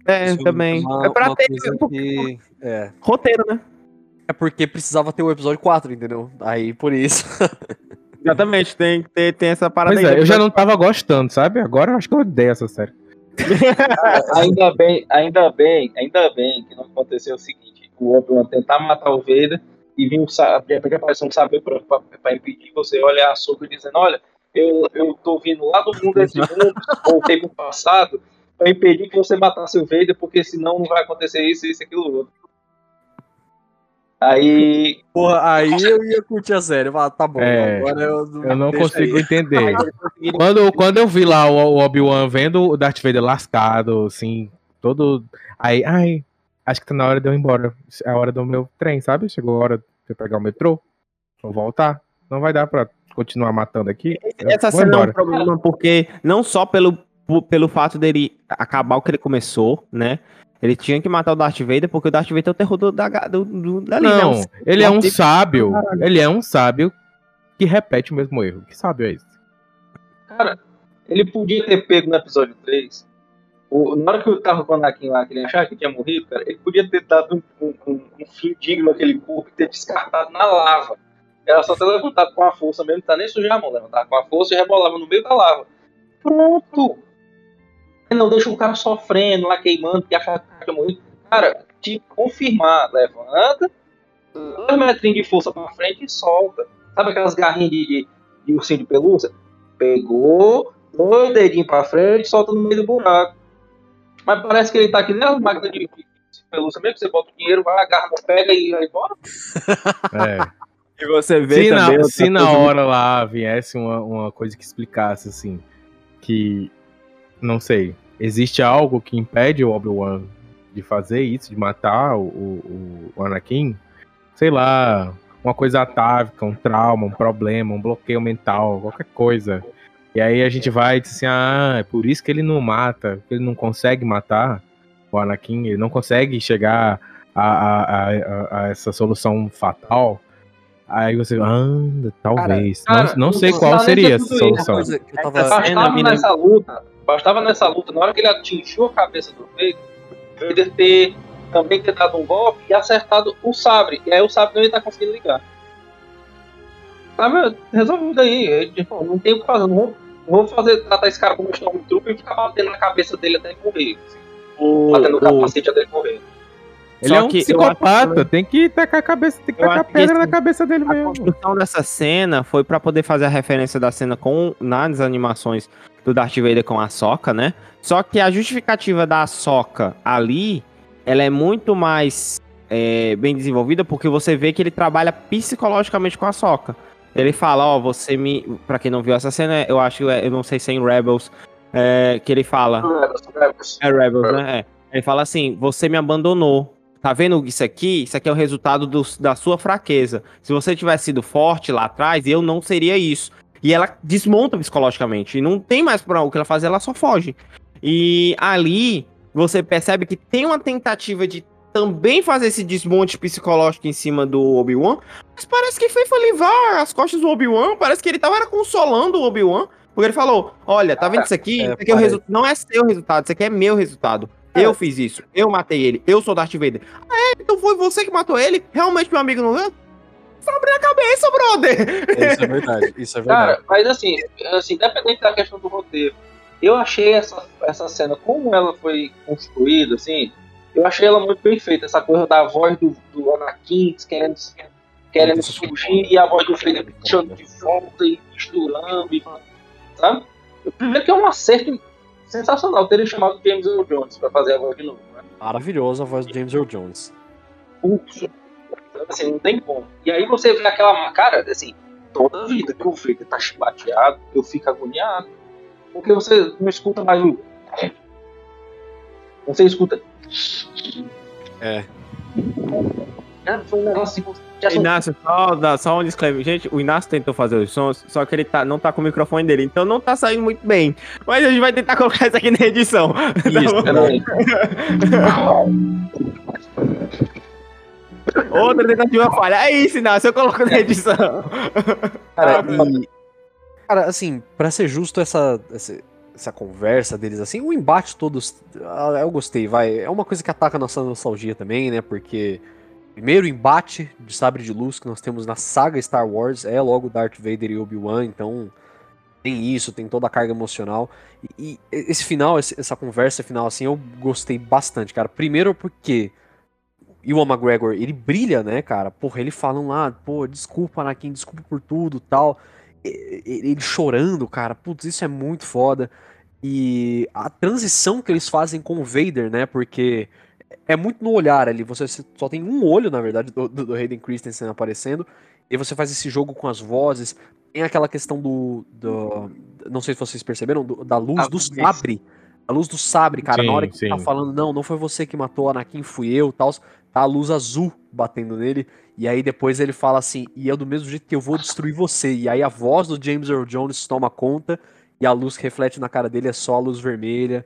A: É,
C: Isso
A: também.
C: uma-
A: é pra ter
C: que- é.
A: roteiro, né?
C: É porque precisava ter o episódio 4, entendeu? Aí por isso.
A: Exatamente, tem que ter tem essa parada
B: Pois
A: aí.
B: é, eu já não tava gostando, sabe? Agora eu acho que eu odeio essa série. (laughs)
D: ainda bem, ainda bem, ainda bem que não aconteceu o seguinte: o Obi-Wan tentar matar o Vader e vir um de repente aparecer um saber pra impedir você olhar a sopa dizendo: Olha, eu, eu tô vindo lá do mundo desse (laughs) mundo, voltei pro passado, pra impedir que você matasse o Vader, porque senão não vai acontecer isso, isso, aquilo, outro. Aí.
C: Porra, aí eu ia curtir a série. Eu falava, tá bom,
B: É,
C: agora eu,
B: Eu não consigo
C: aí.
B: entender. (laughs) Quando, quando eu vi lá o, o Obi-Wan vendo o Darth Vader lascado, assim, todo. Aí, ai, acho que tá na hora de eu ir embora. É a hora do meu trem, sabe? Chegou a hora de eu pegar o metrô. Vou voltar. Não vai dar pra continuar matando aqui.
A: Essa cena é um
B: embora.
A: problema porque não só pelo, pelo fato dele acabar o que ele começou, né? Ele tinha que matar o Darth Vader porque o Darth Vader é o terror do, da, do, do, dali, né?
B: Não,
A: Um-
B: ele é um
A: Nossa,
B: sábio. Ele é um sábio que repete o mesmo erro. Que sábio é esse?
D: Cara, ele podia ter pego no episódio 3. O, na hora que eu tava com o Anakin lá, que ele achava que tinha morrido, cara, ele podia ter dado um, um, um, fim digno naquele corpo e ter descartado na lava. Ela só ter levantado com a força mesmo, não tá nem sujar a mão, levantava com a força e rebolava no meio da lava. Pronto! Não deixa o cara sofrendo lá, queimando, que acha que tinha morrido. Cara, te confirmar, levanta, dois metrinhos de força pra frente e solta. Sabe aquelas garrinhas de, de, de ursinho de pelúcia? Pegou, dois dedinhos pra frente e solta no meio do buraco. Mas parece que ele tá aqui nem as máquinas de, de pelúcia mesmo, que você bota o dinheiro, vai, agarra, pega e vai embora. (laughs)
B: É.
A: E você vê
B: se
A: também.
B: na, se na hora lá viesse uma, uma coisa que explicasse assim, que não sei, existe algo que impede o Obi-Wan de fazer isso, de matar o, o, o Anakin, sei lá, uma coisa atávica, um trauma, um problema, um bloqueio mental, qualquer coisa. E aí a gente vai e diz assim, ah, é por isso que ele não mata, que ele não consegue matar o Anakin, ele não consegue chegar a, a, a, a- a essa solução fatal. Aí você, ah, talvez.
D: Cara,
B: não, não
D: não
B: sei qual
D: nem
B: seria essa solução.
C: coisa que eu
A: Essa
C: tava.
A: cena
D: Bastava
A: me
D: nessa luta, bastava nessa luta, na hora que ele atingiu a cabeça do Vader, ele ter também ter dado um golpe e acertado o sabre. E aí o sabre não ia estar conseguindo ligar. Sabe, resolvido aí. é, tipo, não tem o que fazer. Não vou, não vou fazer, tratar esse cara como um Stormtrooper e ficar batendo na cabeça dele até ele morrer. assim,
A: o-
D: batendo
A: o-
D: capacete até ele morrer.
B: Ele
A: Só
B: é um
A: acho
B: psicopata, tem que tacar a cabeça, tem que
A: Eu
B: tacar
A: que
B: pedra na cabeça dele
A: A
B: mesmo.
A: construção dessa cena foi pra poder fazer a referência da cena com nas animações do Darth Vader com a Soca, né? Só que a justificativa da Soca ali, ela é muito mais é, bem desenvolvida porque você vê que ele trabalha psicologicamente com a Soca. Ele fala, ó, você me, Pra quem não viu essa cena, eu acho, que é- eu não sei se é em Rebels, é, que ele fala, é Rebels, né? É. Ele fala assim: você me abandonou. Tá vendo isso aqui? Isso aqui é o resultado do- da sua fraqueza. Se você tivesse sido forte lá atrás, eu não seria isso. E ela desmonta psicologicamente. E não tem mais pra o que ela fazer, ela só foge. E ali você percebe que tem uma tentativa de também fazer esse desmonte psicológico em cima do Obi-Wan. Mas parece que foi, levar as costas do Obi-Wan. Parece que ele tava era consolando o Obi-Wan. Porque ele falou: Olha, tá vendo isso aqui?
C: É,
A: isso aqui é resu- não é seu resultado, isso aqui é meu resultado. Eu fiz isso, eu matei ele, eu sou Darth Vader. Ah, é? Então foi você que matou ele? Realmente, meu amigo não é? Sobre a cabeça, brother!
C: Isso é verdade. Isso é verdade.
D: Cara, mas assim, assim, independente da questão do roteiro, eu achei essa, essa cena, como ela foi construída, assim, eu achei ela muito bem feita. Essa coisa da voz do, do Anakin querendo, querendo
C: Isso é
D: fugir e a voz do Vader puxando de volta e misturando, e, sabe? Eu primeiro que é um acerto sensacional terem chamado James Earl Jones pra fazer a voz de novo, né?
C: Maravilhosa a voz do James Earl Jones.
D: Putz, assim, não tem como. E aí você vê aquela cara, assim, toda vida que o Vader tá chibateado, eu fico agoniado. Porque você não escuta mais o. Você escuta.
C: É.
D: Cara, foi um negócio assim.
A: Inácio, só, dá- só um disclaimer. Gente, o Inácio tentou fazer os sons, só que ele tá, não tá com o microfone dele, então não tá saindo muito bem. Mas a gente vai tentar (laughs) colocar isso aqui na edição.
C: Isso,
A: Tá? (laughs) Outra tentativa falha. É isso, Inácio, eu coloco na edição.
C: Cara,
A: Ah,
C: e, cara, assim, pra ser justo, essa, essa, essa conversa deles, assim, o embate todos, ah, eu gostei, vai. É uma coisa que ataca a nossa nostalgia também, né? Porque primeiro embate de sabre de luz que nós temos na saga Star Wars é logo Darth Vader e Obi-Wan, então tem isso, tem toda a carga emocional. E, e esse final, esse- essa conversa final, assim, eu gostei bastante, cara. Primeiro porque Ewan McGregor, ele brilha, né, cara? Porra, ele falam lá, pô, desculpa, Anakin, desculpa por tudo tal. E- e- Ele chorando, cara, putz, isso é muito foda. E a transição que eles fazem com o Vader, né, porque é muito no olhar ali, você só tem um olho, na verdade, do, do, Hayden Christensen aparecendo, e você faz esse jogo com as vozes, tem aquela questão do, do não sei se vocês perceberam, do- da luz
D: A
C: do sabre, a luz do sabre, cara, na
B: Sim,
C: hora que tá
B: sim.
C: falando, não, não foi você que matou o Anakin, fui eu, tal, tá a luz azul batendo nele, e aí depois ele fala assim, e é do mesmo jeito que eu vou destruir você, e aí a voz do James Earl Jones toma conta, e a luz que reflete na cara dele é só a luz vermelha.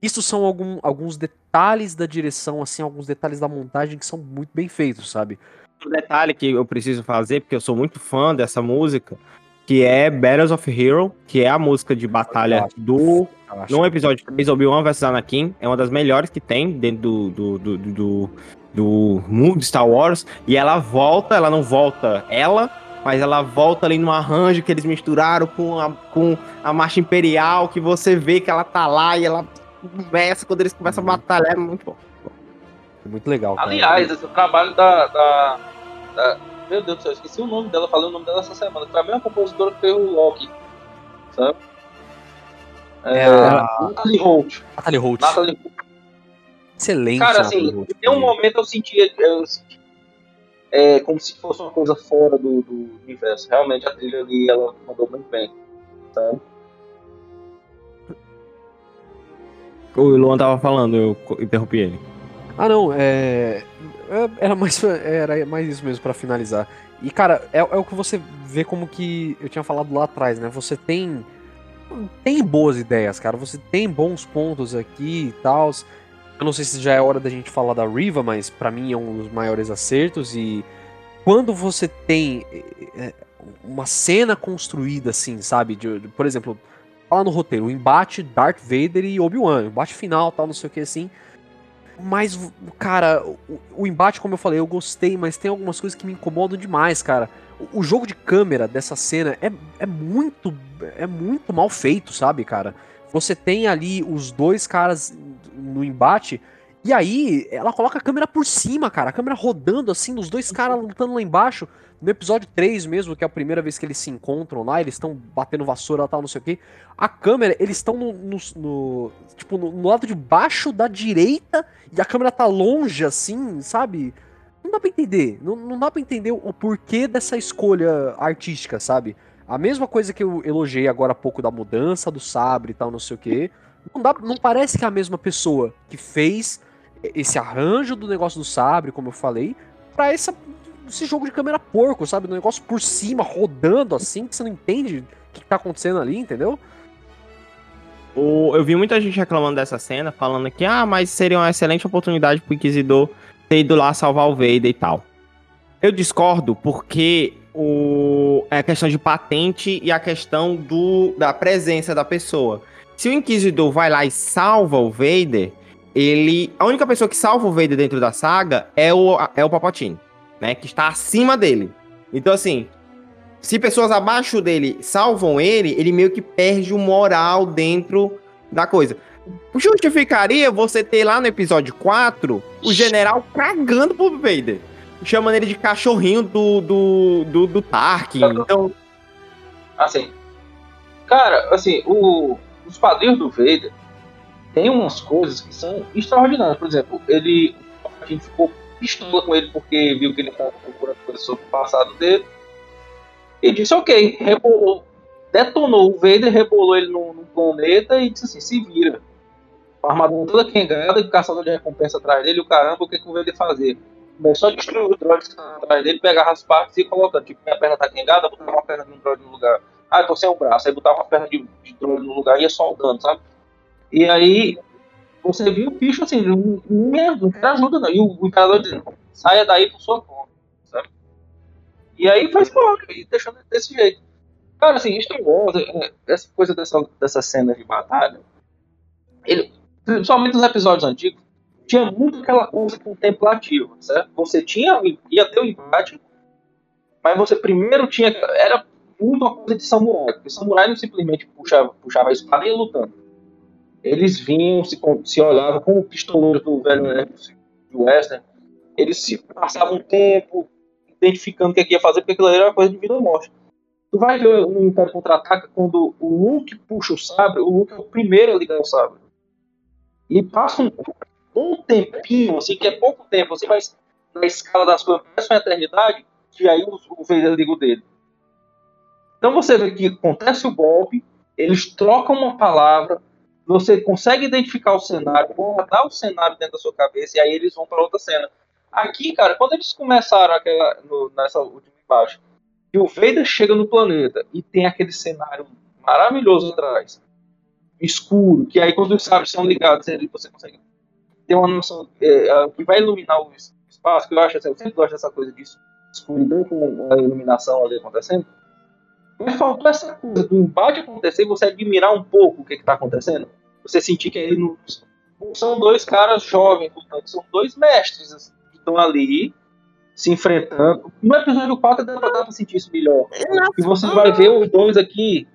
C: Isso são algum- alguns detalhes da direção, assim, alguns detalhes da montagem que são muito bem feitos, sabe?
A: outro detalhe que eu preciso fazer, porque eu sou muito fã dessa música, que é Battles of Hero, que é a música de batalha do. No episódio 3, Obi-Wan vs Anakin, é uma das melhores que tem dentro do, do, do, do, do mundo de Star Wars. E ela volta, ela não volta ela, mas ela volta ali no arranjo que eles misturaram com a, com a marcha imperial, que você vê que ela tá lá e ela começa, quando eles começam a
C: Uhum.
A: batalhar, é muito bom.
C: Muito legal. cara.
D: Aliás, esse trabalho da, da, da- Meu Deus do céu, eu esqueci o nome dela, falei o nome dela essa semana. Foi a mesma compositora que fez o Loki. Sabe?
C: É a-
D: Natalie Holt.
C: Natalie Holt.
D: Natalie Holt.
C: Excelente.
D: Cara, assim, em um momento eu sentia. Eu senti é, como se fosse uma coisa fora do, do universo. Realmente a trilha ali, ela mandou muito bem. Sabe?
A: O Luan tava falando, eu interrompi ele.
C: Ah, não, é. é- Era mais, era mais isso mesmo pra finalizar. E, cara, é, é o que você vê como que eu tinha falado lá atrás, né? Você tem. Tem boas ideias, cara. Você tem bons pontos aqui e tal. Eu não sei se já é hora da gente falar da Riva, mas pra mim é um dos maiores acertos. E quando você tem é, é, uma cena construída assim, sabe? De, de- por exemplo, fala no roteiro, o embate Darth Vader e Obi-Wan, embate final, tal, não sei o que assim. Mas, cara, o, o embate, como eu falei, eu gostei, mas tem algumas coisas que me incomodam demais, cara. O, o jogo de câmera dessa cena é, é muito é muito mal feito, sabe, cara? Você tem ali os dois caras no embate e aí ela coloca a câmera por cima, cara. A câmera rodando assim, os dois caras lutando lá embaixo. No episódio 3 mesmo, que é a primeira vez que eles se encontram lá, eles estão batendo vassoura e tal, não sei o que. A câmera, eles estão no, no, no- tipo, no, no lado de baixo da direita e a câmera tá longe, assim, sabe? Não dá pra entender. Não, não dá pra entender o porquê dessa escolha artística, sabe? A mesma coisa que eu elogiei agora há pouco da mudança do sabre e tal, não sei o quê. Não, dá, não parece que é a mesma pessoa que fez esse arranjo do negócio do sabre, como eu falei, pra essa, esse jogo de câmera porco, sabe? Um negócio por cima, rodando assim, que você não entende o que tá acontecendo ali, entendeu?
A: O- eu vi muita gente reclamando dessa cena, falando que, ah, mas seria uma excelente oportunidade pro Inquisidor ter ido lá salvar o Vader e tal. Eu discordo porque o, é a questão de patente e a questão do, da presença da pessoa. Se o Inquisidor vai lá e salva o Vader, ele. A única pessoa que salva o Vader dentro da saga é o, é o Palpatine, né? Que está acima dele. Então, assim, se pessoas abaixo dele salvam ele, ele meio que perde o moral dentro da coisa. Justificaria você ter lá no episódio 4 o general cagando pro Vader. Chamando ele de cachorrinho do, do, do, do Tarkin. Então,
D: Assim. Cara, assim, o, os quadrinhos do Vader tem umas coisas que são extraordinárias. Por exemplo, ele. A gente ficou pistola com ele porque viu que ele estava procurando coisas sobre o passado dele. E disse, ok, rebolou. Detonou o Vader, rebolou ele num, num planeta e disse assim, se vira. A armadura toda quengada, e caçador de recompensa atrás dele, o caramba, o que, que o Vader fazia? Começou a destruir os droids atrás dele, pegava as partes e ia colocando. Tipo, minha perna tá quengada, botava uma perna de um droid no lugar. Ah, eu tô sem um braço. Aí botava uma perna de, de droid no lugar e ia soldando, sabe? E aí, você viu o bicho assim, não, não, não quer ajuda não. E o, o imperador dizendo, saia daí por sua conta, sabe? E aí foi embora, e deixando desse jeito. Cara, assim, Star Wars, é, essa coisa dessa, dessa cena de batalha, ele, principalmente nos episódios antigos, tinha muito aquela coisa contemplativa, certo? Você tinha, ia ter o embate, mas você primeiro tinha, era uma coisa de samurai, porque samurai não simplesmente puxava, puxava a espada e ia lutando. Eles vinham, se, se olhavam como pistoleiros do velho nerd do western, eles se passavam um tempo identificando o que, é que ia fazer, porque aquilo ali era uma coisa de vida ou morte. Tu vai ver no Império Contra-Ataca, quando o Luke puxa o sabre, o Luke é o primeiro a ligar o sabre. E passa um, um tempinho, assim, que é pouco tempo, assim, mas na escala das coisas parece uma eternidade, que aí o, o Vader liga o dele. Então você vê que acontece o golpe, eles trocam uma palavra, você consegue identificar o cenário, guardar o cenário dentro da sua cabeça, e aí eles vão para outra cena. Aqui, cara, quando eles começaram aquela, no, nessa última embaixo, e o Vader chega no planeta e tem aquele cenário maravilhoso atrás, escuro, que aí quando os sabres são ligados, você consegue ter uma noção é, que vai iluminar o espaço, que eu acho assim, eu sempre gosto dessa coisa disso, escuridão com a iluminação ali acontecendo. Mas faltou essa coisa do embate acontecer e você admirar um pouco o que está acontecendo. Você sentir que ele não. São dois caras jovens, portanto, são dois mestres assim, que estão ali se enfrentando. No episódio 4 dá pra, dá pra sentir isso melhor. E você vai ver os dois aqui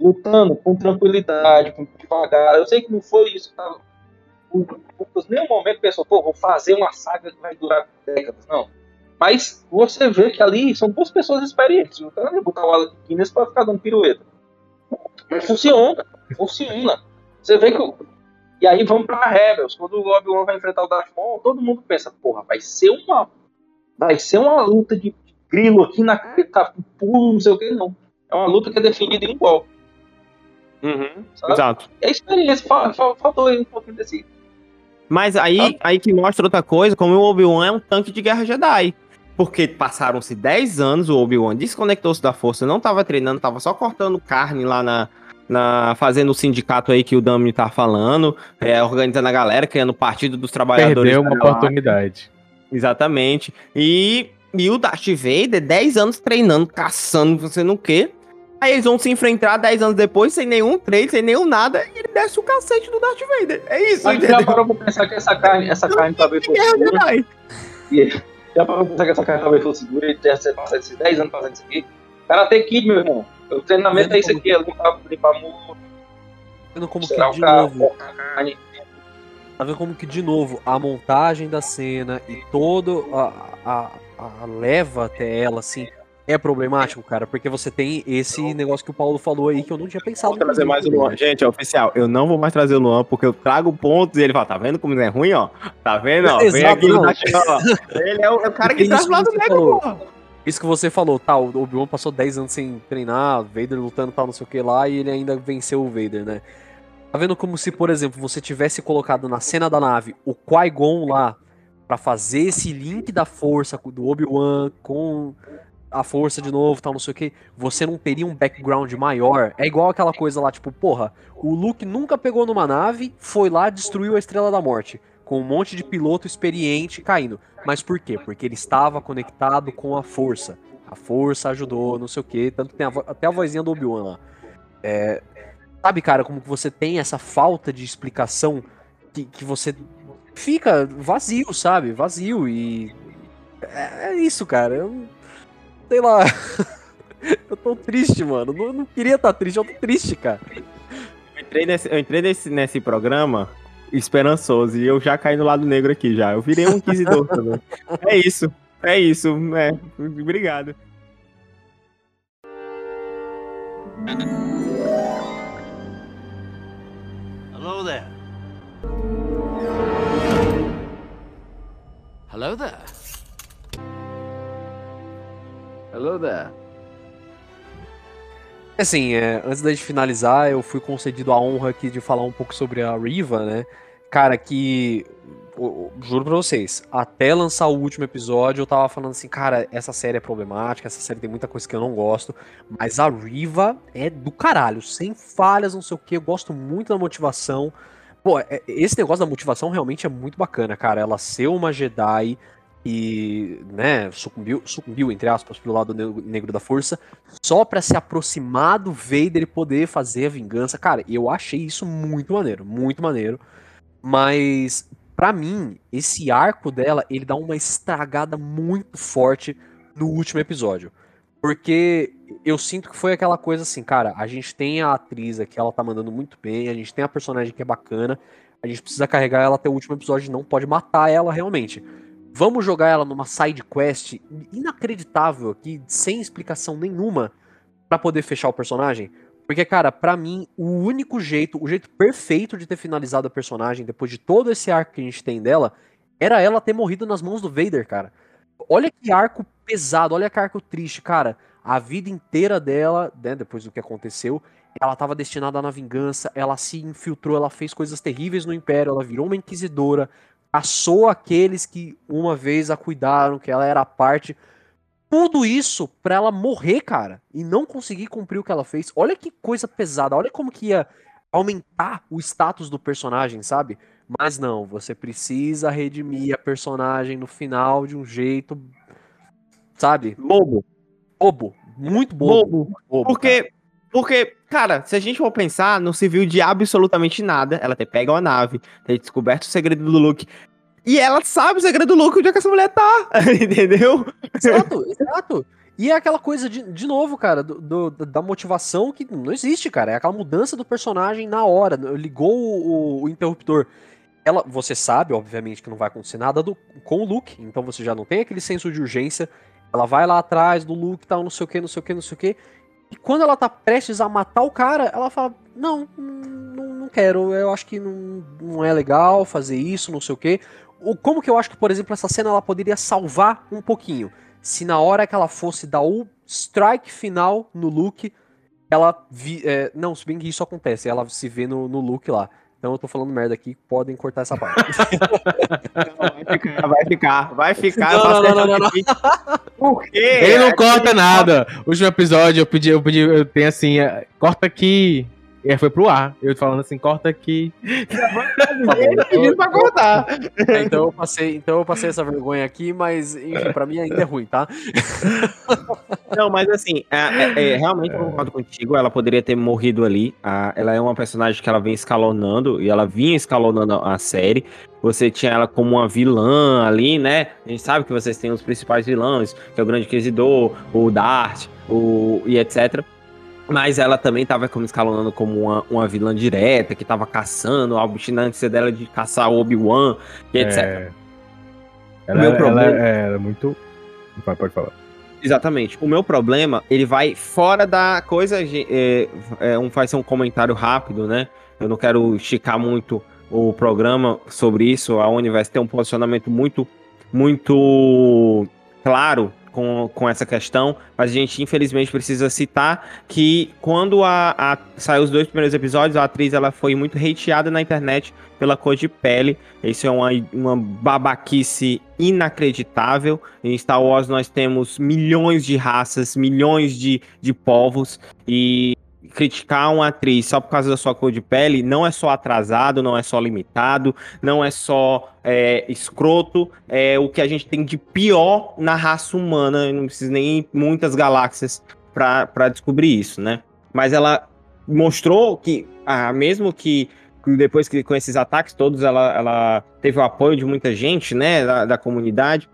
D: lutando com tranquilidade, com devagar. Eu sei que não foi isso que tava. O Lucas, nenhum momento pensou, pô, vou fazer uma saga que vai durar décadas. Não. Mas você vê que ali são duas pessoas experientes. Não tem botar o Alec Guinness pra ficar dando pirueta. Mas funciona. Funciona. Você vê que. E aí vamos pra Rebels. Quando o Obi-Wan vai enfrentar o Darth Maul, todo mundo pensa, porra, vai ser uma. Vai ser uma luta de grilo aqui na cara, tá, pulo, não sei o que, não. É uma luta que é definida em igual.
A: Uhum,
D: Sabe?
A: exato.
D: É experiência, fa- fa- faltou aí um pouquinho desse.
A: Mas aí, aí que mostra outra coisa, como o Obi-Wan é um tanque de guerra Jedi. Porque passaram-se 10 anos, o Obi-Wan desconectou-se da força, não tava treinando, tava só cortando carne lá na. na fazendo o sindicato aí que o Dami tá falando, é, organizando a galera, criando o Partido dos Trabalhadores.
B: Perdeu uma oportunidade.
A: Exatamente. E, e o Darth Vader, 10 anos treinando, caçando, não sei no quê. Aí eles vão se enfrentar 10 anos depois, sem nenhum treino, sem nenhum nada, e ele desce o cacete do Darth Vader. É isso,
D: Mas já
A: entendeu?
D: parou pra pensar que essa carne, essa carne segura?
A: Jedi.
D: E já pra pensar que essa carne talvez fosse segura e ter passado esses 10 anos fazendo isso aqui? Karate Kid, meu irmão. O treinamento é isso aqui, é limpar, limpar muro,
C: Vendo como que de
D: carro,
C: novo,
D: carne.
C: tá vendo como que de novo a montagem da cena e todo a, a, a leva até ela assim é problemático, cara, porque você tem esse negócio que o Paulo falou aí que eu não tinha pensado.
A: Vou trazer mais o Luan. Gente, é oficial. Eu não vou mais trazer o Luan porque eu trago pontos e ele fala: tá vendo como é ruim, ó? Tá vendo, ó? Vem
C: Exato,
A: aqui
C: não.
A: Ó. Ele é o, é o cara que traz o lado
C: que você
A: negro, porra.
C: Isso que você falou, tá, o Obi-Wan passou 10 anos sem treinar, Vader lutando tal, não sei o que lá, e ele ainda venceu o Vader, né? Tá vendo como se, por exemplo, você tivesse colocado na cena da nave o Qui-Gon lá pra fazer esse link da força do Obi-Wan com a força de novo, tal, não sei o que, você não teria um background maior. É igual aquela coisa lá, tipo, porra, o Luke nunca pegou numa nave, foi lá, destruiu a Estrela da Morte, com um monte de piloto experiente caindo. Mas por quê? Porque ele estava conectado com a força. A força ajudou, não sei o que, tanto que tem a até a vozinha do Obi-Wan lá. É, sabe, cara, como que você tem essa falta de explicação que, que você fica vazio, sabe? Vazio e. É, é isso, cara. Eu, sei lá. (laughs) eu tô triste, mano. Não, não queria estar triste, eu tô triste, cara.
A: Eu entrei, nesse, eu entrei nesse, nesse programa esperançoso e eu já caí no lado negro aqui já. Eu virei um inquisidor (laughs) também. É isso. É isso. É. Obrigado.
F: Hello there. Hello there. Hello there.
C: Assim, é, antes da gente finalizar, eu fui concedido a honra aqui de falar um pouco sobre a Riva, né? Cara, que. Juro pra vocês, até lançar o último episódio, eu tava falando assim, cara, essa série é problemática, essa série tem muita coisa que eu não gosto, mas a Riva é do caralho, sem falhas, não sei o que, eu gosto muito da motivação. Pô, é- esse negócio da motivação realmente é muito bacana, cara. Ela ser uma Jedi e, né, sucumbiu, sucumbiu entre aspas, pro lado ne- negro da força, só pra se aproximar do Vader e poder fazer a vingança. Cara, eu achei isso muito maneiro, muito maneiro. Mas pra mim, esse arco dela, ele dá uma estragada muito forte no último episódio. Porque eu sinto que foi aquela coisa assim, cara, a gente tem a atriz aqui, ela tá mandando muito bem, a gente tem a personagem que é bacana, a gente precisa carregar ela até o último episódio, não pode matar ela realmente. Vamos jogar ela numa side quest inacreditável aqui, sem explicação nenhuma, pra poder fechar o personagem. Porque, cara, pra mim, o único jeito, o jeito perfeito de ter finalizado a personagem, depois de todo esse arco que a gente tem dela, era ela ter morrido nas mãos do Vader, cara. Olha que arco pesado, olha que arco triste, cara. A vida inteira dela, né, depois do que aconteceu, ela tava destinada na vingança, ela se infiltrou, ela fez coisas terríveis no Império, ela virou uma inquisidora, caçou aqueles que uma vez a cuidaram, que ela era parte. Tudo isso pra ela morrer, cara, e não conseguir cumprir o que ela fez. Olha que coisa pesada, olha como que ia aumentar o status do personagem, sabe? Mas não, você precisa redimir a personagem no final de um jeito sabe?
A: Bobo.
C: Bobo. Muito bobo.
A: Bobo.
C: bobo, cara.
A: Porque, cara, se a gente for pensar, não se viu de absolutamente nada. Ela ter pego a nave, ter descoberto o segredo do Luke. E ela sabe o segredo do Luke, onde é que essa mulher tá. (laughs) Entendeu?
C: Exato, exato. E é aquela coisa, de, de novo, cara, do, do- da motivação que não existe, cara. É aquela mudança do personagem na hora. Ligou o, o- o interruptor. Ela, você sabe, obviamente, que não vai acontecer nada do- com o Luke, então você já não tem aquele senso de urgência. Ela vai lá atrás do Luke, tal, não sei o que, não sei o que, não sei o que. E quando ela tá prestes a matar o cara, ela fala: Não, não, não quero, eu acho que não, não é legal fazer isso, não sei o que. O, como que eu acho que, por exemplo, essa cena ela poderia salvar um pouquinho? Se na hora que ela fosse dar o strike final no Luke, ela vi, é, não, se bem que isso acontece, ela se vê no, no Luke lá. Então eu tô falando merda aqui, podem cortar essa parte. (laughs)
A: Vai ficar, vai ficar, vai ficar. eu
C: Não, não, não, não,
A: de- Por quê?
B: Ele não corta nada. O último episódio eu pedi, eu pedi, eu tenho assim, é, corta aqui. E aí foi pro ar. Eu falando assim, corta aqui.
A: Ele pedindo pra cortar.
C: É, então, eu passei, então eu passei essa vergonha aqui, mas enfim, pra mim ainda é ruim, tá?
A: Não, mas assim, é, é, é, realmente eu concordo contigo. Ela poderia ter morrido ali. A- ela é uma personagem que ela vem escalonando e ela vinha escalonando a série. Você tinha ela como uma vilã ali, né? A gente sabe que vocês têm os principais vilões, que é o Grande Inquisidor, o Dart, o e etc. Mas ela também tava como escalonando como uma, uma vilã direta, que tava caçando, a obstinância dela de caçar o Obi-Wan, e etc.
B: É, ela,
A: Meu
B: ela
A: problema-
B: é, ela é muito. Pode falar.
A: Exatamente. O meu problema, ele vai fora da coisa. É, é, um, vai ser um comentário rápido, né? Eu não quero esticar muito o programa sobre isso. A Universo tem um posicionamento muito, muito claro com, com essa questão. Mas a gente, infelizmente, precisa citar que quando a, a, saiu os dois primeiros episódios, a atriz ela foi muito hateada na internet pela cor de pele. Isso é uma, uma babaquice inacreditável. Em Star Wars nós temos milhões de raças, milhões de, de povos e criticar uma atriz só por causa da sua cor de pele não é só atrasado, não é só limitado, não é só é, escroto, é o que a gente tem de pior na raça humana. Não precisa nem ir muitas galáxias para descobrir isso, né? Mas ela mostrou que, ah, mesmo que depois que com esses ataques todos ela, ela teve o apoio de muita gente, né, da, da comunidade,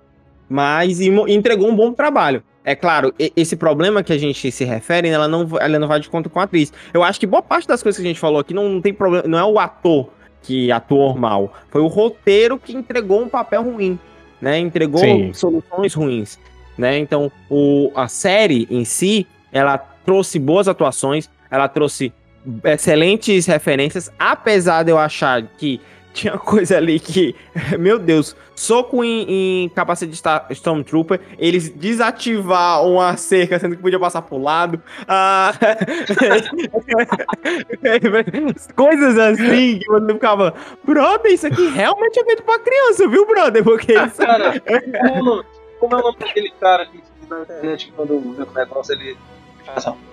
A: mas entregou um bom trabalho. É claro, esse problema que a gente se refere, ela não, ela não vai de conta com a atriz. Eu acho que boa parte das coisas que a gente falou aqui não, não tem problema, não é o ator que atuou mal, foi o roteiro que entregou um papel ruim, né? Entregou
B: Sim.
A: soluções ruins, né? Então, o, a série em si, ela trouxe boas atuações, ela trouxe excelentes referências, apesar de eu achar que tinha coisa ali que, (laughs) meu Deus, soco em, em capacete de Stormtrooper, eles desativar uma cerca, sendo que podia passar pro lado. Ah, (laughs) coisas assim que você ficava, brother, isso aqui realmente é feito pra criança, viu, brother? Porque isso (laughs)
D: Cara, como, como é o nome daquele cara que na internet quando vê o negócio ele faz assim.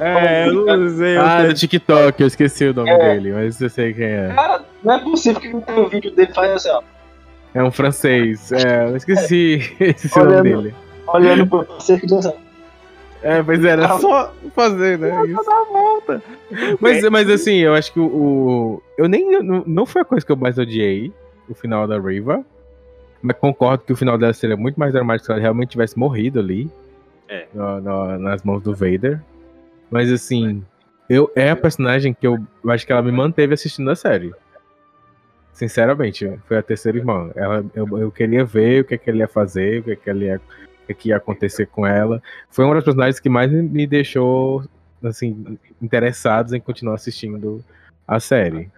A: É, eu não sei. eu
B: Ah,
A: sei.
B: do TikTok, eu esqueci o nome
D: É.
B: dele, mas eu sei quem é.
D: Cara, não é possível que não tenha um vídeo dele faz assim, ó.
B: É um francês. É, eu esqueci, (laughs) esqueci o nome dele.
D: Olhando pro cerco e diz assim.
B: É, mas era só fazer, né? Isso. Mas, mas assim, eu acho que o. o- eu nem. Não, não foi a coisa que eu mais odiei, o final da Riva. Mas concordo que o final dela seria muito mais dramático se ela realmente tivesse morrido ali.
A: É.
B: no- no- nas mãos do Vader. Mas assim, eu, é a personagem que eu, eu acho que ela me manteve assistindo a série. Sinceramente, foi a terceira irmã. Ela, eu, eu queria ver o que, é que ele ia fazer, o que, é que, ele ia, o que, é que ia acontecer com ela. Foi uma das personagens que mais me- deixou assim, interessados em continuar assistindo a série.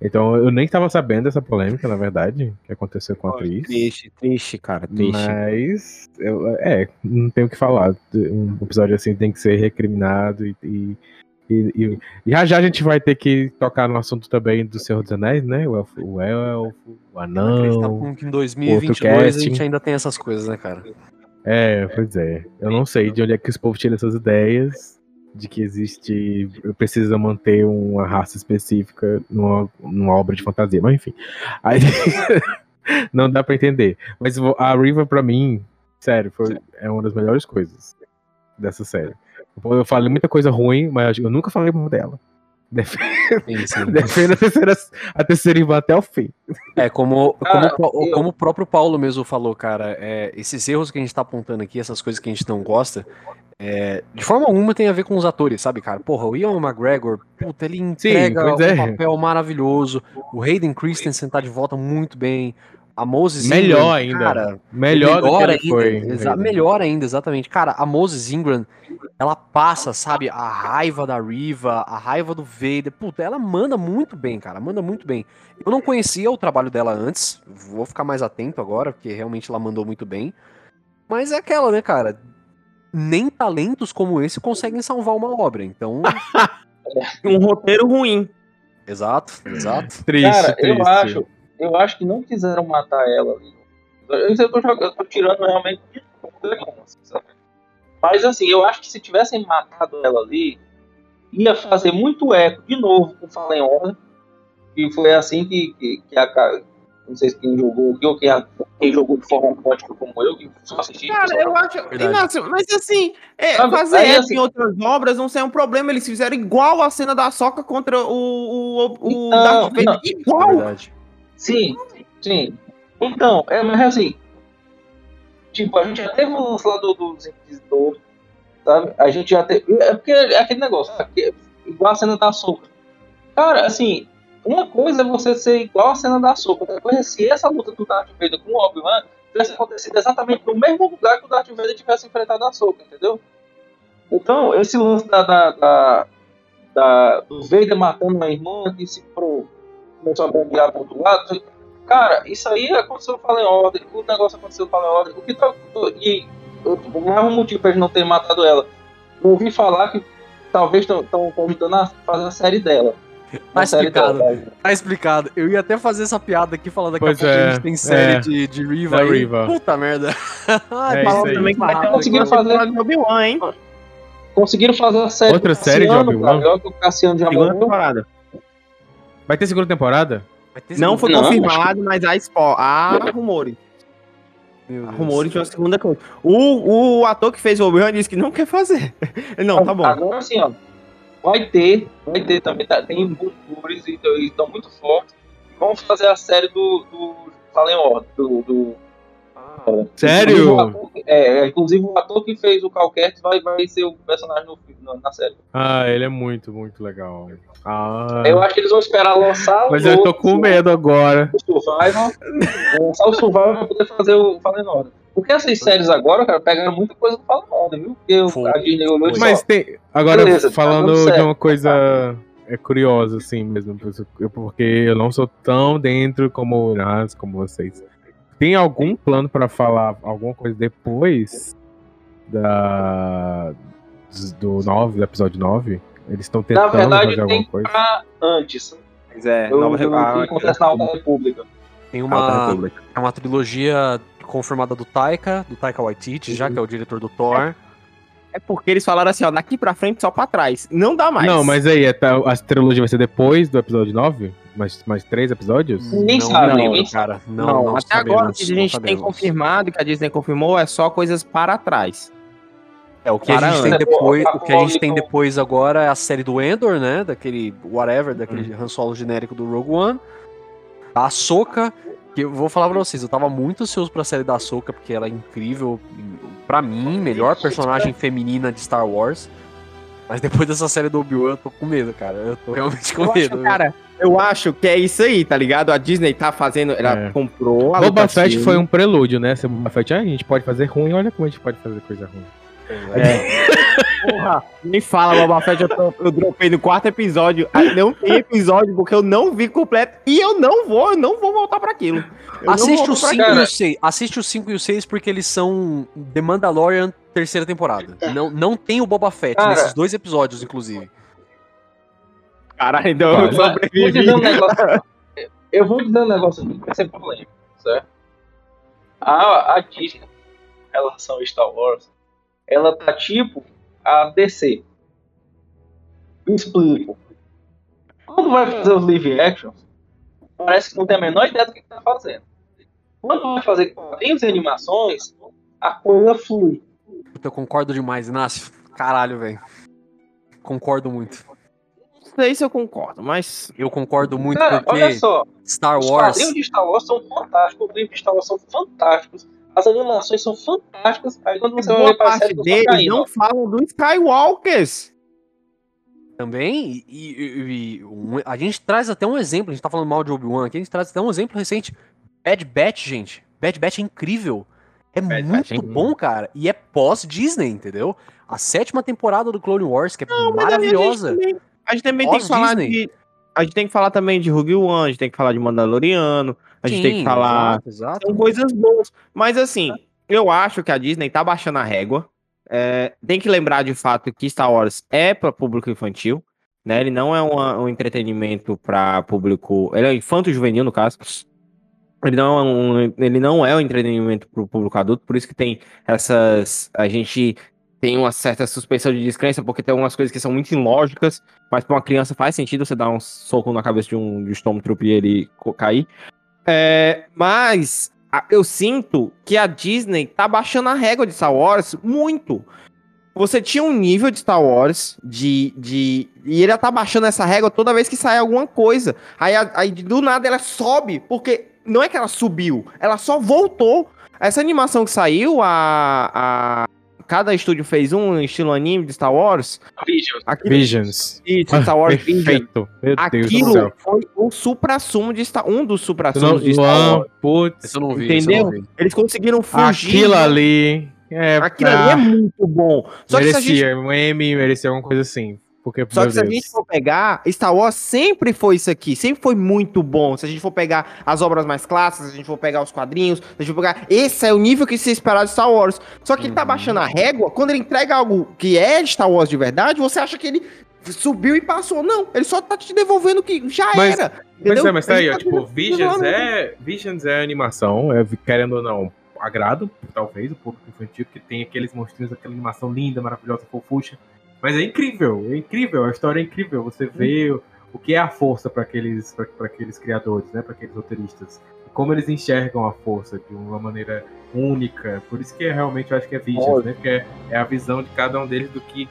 B: Então eu nem estava sabendo dessa polêmica, na verdade, que aconteceu com a atriz.
A: Triste, triste, cara, triste.
B: Mas eu, é, não tenho o que falar. Um episódio assim tem que ser recriminado e, e, e- e- já já a gente vai ter que tocar no assunto também do Senhor dos Anéis, né? O elfo, o, elfo, o anão.
C: que em 2022 a gente ainda tem essas coisas, né, cara?
B: É, pois é. Eu não sei de onde é que esse povo tira essas ideias de que existe. Precisa manter uma raça específica numa, numa obra de fantasia. Mas enfim. Aí, (laughs) não dá pra entender. Mas a Riva, pra mim, Sério, foi, é uma das melhores coisas dessa série. Eu falei muita coisa ruim, mas eu nunca falei mal dela. (laughs) Def-
C: Sim, sim.
B: Defendo a terceira, a terceira irmã até o fim.
C: É, como,
D: Cara,
C: como,
D: eu-
C: como o próprio Paulo mesmo falou, cara, é, esses erros que a gente tá apontando aqui, essas coisas que a gente não gosta, é, de forma alguma tem a ver com os atores, sabe, cara? Porra, o Ian McGregor, puta, ele entrega
B: pois
C: um
B: é.
C: papel maravilhoso. O Hayden Christensen tá de volta muito bem. A Moses
B: Melhor
C: Ingram,
B: ainda.
C: Cara,
B: Melhor, ele
C: ainda,
B: foi.
C: melhor ainda, exatamente. Cara, a Moses Ingram, ela passa, sabe, a raiva da Riva, a raiva do Vader. Puta, ela manda muito bem, cara, manda muito bem. Eu não conhecia o trabalho dela antes, vou ficar mais atento agora, porque realmente ela mandou muito bem. Mas é aquela, né, cara? Nem talentos como esse conseguem salvar uma obra, então. (laughs)
A: Um roteiro ruim.
C: exato, exato.
B: Triste,
D: Cara,
B: triste.
D: eu acho, eu acho que não quiseram matar ela ali. Eu, eu, tô, jogando- eu tô tirando realmente de sabe? Mas assim, eu acho que se tivessem matado ela ali, ia fazer muito eco de novo com Fallen Order. E foi assim que, que, que a não sei se quem jogou aqui ou quem, quem jogou de forma quântica como eu, que só assisti.
A: Cara,
D: só-
A: eu acho. Inácio, mas assim, é,
D: Sabe,
A: fazer
D: aí,
A: isso
D: assim-
A: em outras obras não sei um problema. Eles fizeram igual a cena da Soca contra o, o, o
D: Então,
A: Darth Vader.
D: não.
C: É
A: Igual!
C: verdade.
D: Sim, sim. Então, é, mas assim, tipo, a gente já teve o lance lá do, dos Inquisidores, sabe? A gente já teve. É porque é aquele negócio, sabe? Que- igual a cena da soca. Cara, assim, uma coisa é você ser igual a cena da soca, outra coisa é se essa luta do Darth Vader com o Obi-Wan tivesse acontecido exatamente no mesmo lugar que o Darth Vader tivesse enfrentado a soca, entendeu? Então, esse lance da, da, da, da- do Vader matando uma irmã que se pro, começou a bombear pro outro lado. Cara, isso aí aconteceu no Fallen Order, o negócio aconteceu no Fallen Order. O que tá, e o maior motivo pra eles não terem matado ela, eu ouvi falar que talvez estão cogitando a fazer a série dela.
C: Tá explicado. Tá explicado. Eu ia até fazer essa piada aqui, falando daqui
B: Pois
C: a pouco
B: é,
C: a gente tem série
B: é.
C: de, de Riva aí.
B: Riva.
C: Puta merda. (laughs) Ai,
B: É
C: também que vai ter
D: conseguiram fazer-
A: de Obi-Wan, hein?
D: Conseguiram fazer a série
B: Outra série de Obi-Wan?
D: cara, que o Cassiano já
A: Segunda temporada.
B: Vai ter segunda temporada?
C: Ter
A: Não foi
D: Não,
A: confirmado, mas há, spo... há rumores. Rumores de uma segunda coisa. O, o ator que fez o Obi-Wan disse que não quer fazer. (laughs) Não, tá bom.
D: Agora sim, ó. Vai ter, vai ter também, tá, tem rumores e estão muito fortes. Vamos fazer a série do, do Fallen Order, do, do
B: Sério?
D: Inclusive, o ator- É, inclusive o ator que fez o Calquete vai, vai ser o personagem no, filme- na- série.
B: Ah, ele é muito, muito legal. Ah,
D: Eu acho que eles vão esperar lançar
B: mas
D: o
B: eu tô com medo agora.
D: o Survival, lançar o Survival pra poder fazer o Fallen Order. Porque essas séries agora, cara, pegaram muita coisa do Fallen Order, viu? Porque o-
C: Foi.
D: a Disney olhou
B: Mas tem. Agora,
D: Beleza, tá
B: falando
D: dando
B: de uma coisa é curiosa, assim mesmo, eu- porque eu não sou tão dentro como o Nas, como vocês. Tem algum plano pra falar alguma coisa depois da do 9, do episódio 9? Eles estão
D: na
B: tentando
D: verdade,
B: fazer
D: tem
B: alguma coisa?
D: pra antes.
A: Mas é,
D: Eu,
A: nova
D: eu,
A: a-
D: o que acontece na Alta República.
C: Tem
A: Alta
C: uma,
A: República.
C: é uma trilogia confirmada do Taika, do Taika Waititi, já que é o diretor do Thor.
A: É porque eles falaram assim, ó, daqui pra frente só pra trás. Não dá mais.
B: Não, mas aí, é, tá- a trilogia vai ser depois do episódio 9? Mais, mais três episódios?
D: Ninguém
C: não,
D: sabe,
C: não,
D: ninguém
C: cara. Não,
A: Não,
C: não
A: até agora
C: sabemos,
A: o que a
C: não
A: gente tem confirmado, que a Disney confirmou, é só coisas para trás.
C: É, o que a gente tem depois,
D: O-
C: que a gente tem
D: o-
C: depois agora é a série do Endor, né? Daquele whatever, daquele
A: Hum.
C: Han Solo genérico do Rogue One. A Ahsoka, que eu vou falar pra vocês, eu tava muito ansioso pra série da Ahsoka, porque ela é incrível. Pra mim, melhor personagem feminina de Star Wars. Mas depois dessa série do Obi-Wan, eu tô com medo, cara. Eu tô realmente com
A: Eu
C: medo.
A: acho, cara, eu acho que é isso aí, tá ligado? A Disney tá fazendo, ela
B: É.
A: comprou a
B: Boba
A: Lucasfilm.
B: Fett foi um prelúdio, né? Se Boba Fett, ah, a gente pode fazer ruim, olha como a gente pode fazer coisa ruim.
A: Porra, nem fala, Boba Fett, eu, tô- eu dropei no quarto episódio. Aí Não tem episódio porque eu não vi completo e eu não vou, eu não vou voltar pra aquilo. Eu
C: Assiste
A: pra
C: 5
A: aquilo.
C: e o 6. Assiste os 5 e o 6 porque eles são The Mandalorian terceira temporada. Não, não tem o Boba Fett
D: Cara.
C: nesses dois episódios, inclusive.
A: Caralho, então eu
B: Olha,
D: Vou
A: sobrevivi.
D: dizer um negócio. Eu vou dizer um negócio aqui que vai ser polêmico, certo? A, a Disney, em relação a Star Wars, ela tá tipo a DC. Eu explico. Quando vai fazer os live actions, parece que não tem a menor ideia do que, que tá fazendo. Quando vai fazer quadrinhos e animações, a coisa flui.
C: Puta, Eu concordo demais, Inácio. Caralho, velho. Concordo muito.
A: Não sei se eu concordo, mas.
C: Eu concordo muito
D: Cara,
C: porque
D: olha só,
C: Star
D: os
C: Wars.
D: quadrinhos de Star Wars são fantásticos, os livros de Star Wars são fantásticos, as animações são fantásticas, aí quando você vai
A: Boa parte
D: série,
A: deles
D: caindo.
A: não falam do Skywalkers.
C: Também, e, e- e um- a gente traz até um exemplo, a gente tá falando mal de Obi-Wan aqui, a gente traz até um exemplo recente. Bad Batch, gente. Bad Batch é incrível. É
A: Bad
C: muito
A: Batch é
C: bom, cara. E é pós-Disney, entendeu? A sétima temporada do Clone Wars, que é
A: aí
C: maravilhosa.
A: A gente também, a gente também tem que falar de. A gente tem que falar também de Rogue One, a gente tem que falar de Mandaloriano, a gente tem que
C: Sim,
A: falar.
C: Exato, exato.
A: São coisas boas. Mas assim, eu acho que a Disney tá baixando a régua. É, tem que lembrar de fato que Star Wars é para público infantil, né? Ele não é uma- um entretenimento para público. Ele é infanto juvenil, no caso. Ele não, é um, ele não é um entretenimento para o público adulto, por isso que tem essas. A gente tem uma certa suspensão de descrença, porque tem algumas coisas que são muito ilógicas, mas para uma criança faz sentido você dar um soco na cabeça de um, de um Stormtrooper e ele cair. É, mas eu sinto que a Disney tá baixando a régua de Star Wars muito. Você tinha um nível de Star Wars de. de e ele tá baixando essa régua toda vez que sai alguma coisa. Aí, aí do nada ela sobe, porque não é que ela subiu, ela só voltou. Essa animação que saiu, a. a cada estúdio fez um estilo anime de Star Wars.
D: Vision.
A: Aquilo,
B: Visions.
A: isso, Star Wars. (laughs)
B: Perfeito. Meu Deus do
A: Aquilo
B: céu.
A: foi o supra-sumo de Star um dos supra-sumos
B: não,
A: de Star Wars.
B: putz,
C: eu não vi, isso eu não vi.
A: Eles conseguiram fugir.
B: aquilo ali. É,
A: Aquilo
B: pra-
A: ali é muito bom. Só que se a gente
B: merecia, um M, merecia alguma coisa assim. Porque,
A: Só
B: meu
A: que se a gente for pegar, Star Wars sempre foi isso aqui, sempre foi muito bom. Se a gente for pegar as obras mais clássicas, se a gente for pegar os quadrinhos, se a gente for pegar. Esse é o nível que se esperar de Star Wars. Só que ele tá
C: Uhum.
A: baixando a régua, quando ele entrega algo que é Star Wars de verdade, você acha que ele subiu e passou. Não, ele só tá te devolvendo o que já
B: Mas-
A: era.
B: Mas
A: entendeu?
B: é, mas tá aí, ó,
A: tá
B: tipo, Visions é, Visions é animação, é, querendo ou não, agrado, talvez, o público infantil, que tem aqueles monstrinhos, aquela animação linda, maravilhosa, fofucha. Mas é incrível, é incrível, a história é incrível. Você vê o, o que é a força para aqueles, pra, pra aqueles criadores, né, para aqueles roteiristas. Como eles enxergam a força de uma maneira única. Por isso que é, realmente eu acho que é Visions, né? Porque é, é a visão de cada um deles do que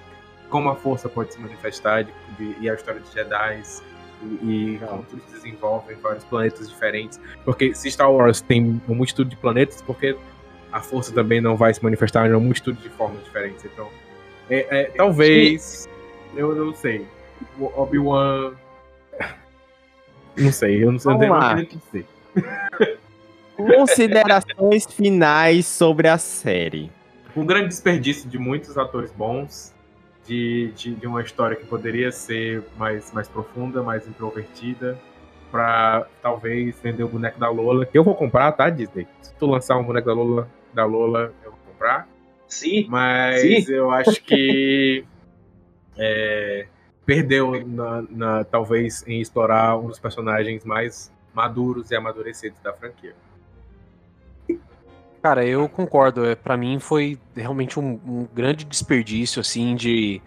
B: como a força pode se manifestar de- de- e a história de Jedi e, e como tudo se desenvolve em vários planetas diferentes. Porque se Star Wars tem uma multitude de planetas, porque a força também não vai se manifestar em uma multitude de formas diferentes. Então, é, é, (laughs) talvez, eu não sei, o Obi-Wan. Não sei, eu não sei,
A: Vamos
B: não
A: lá.
B: sei o que dizer.
A: Considerações finais sobre a série.
B: um grande desperdício de muitos atores bons, de, de, de uma história que poderia ser mais, mais profunda, mais introvertida, pra talvez vender o boneco da Lola, que eu vou comprar, tá, Disney? Se tu lançar um boneco da Lola, da Lola eu vou comprar,
D: Sim.
B: mas
D: Sim.
B: eu acho que (laughs) é, perdeu, na, na- talvez, em explorar um dos personagens mais maduros e amadurecidos da franquia.
C: Cara, eu concordo. É, para mim foi realmente um, um grande desperdício, assim, de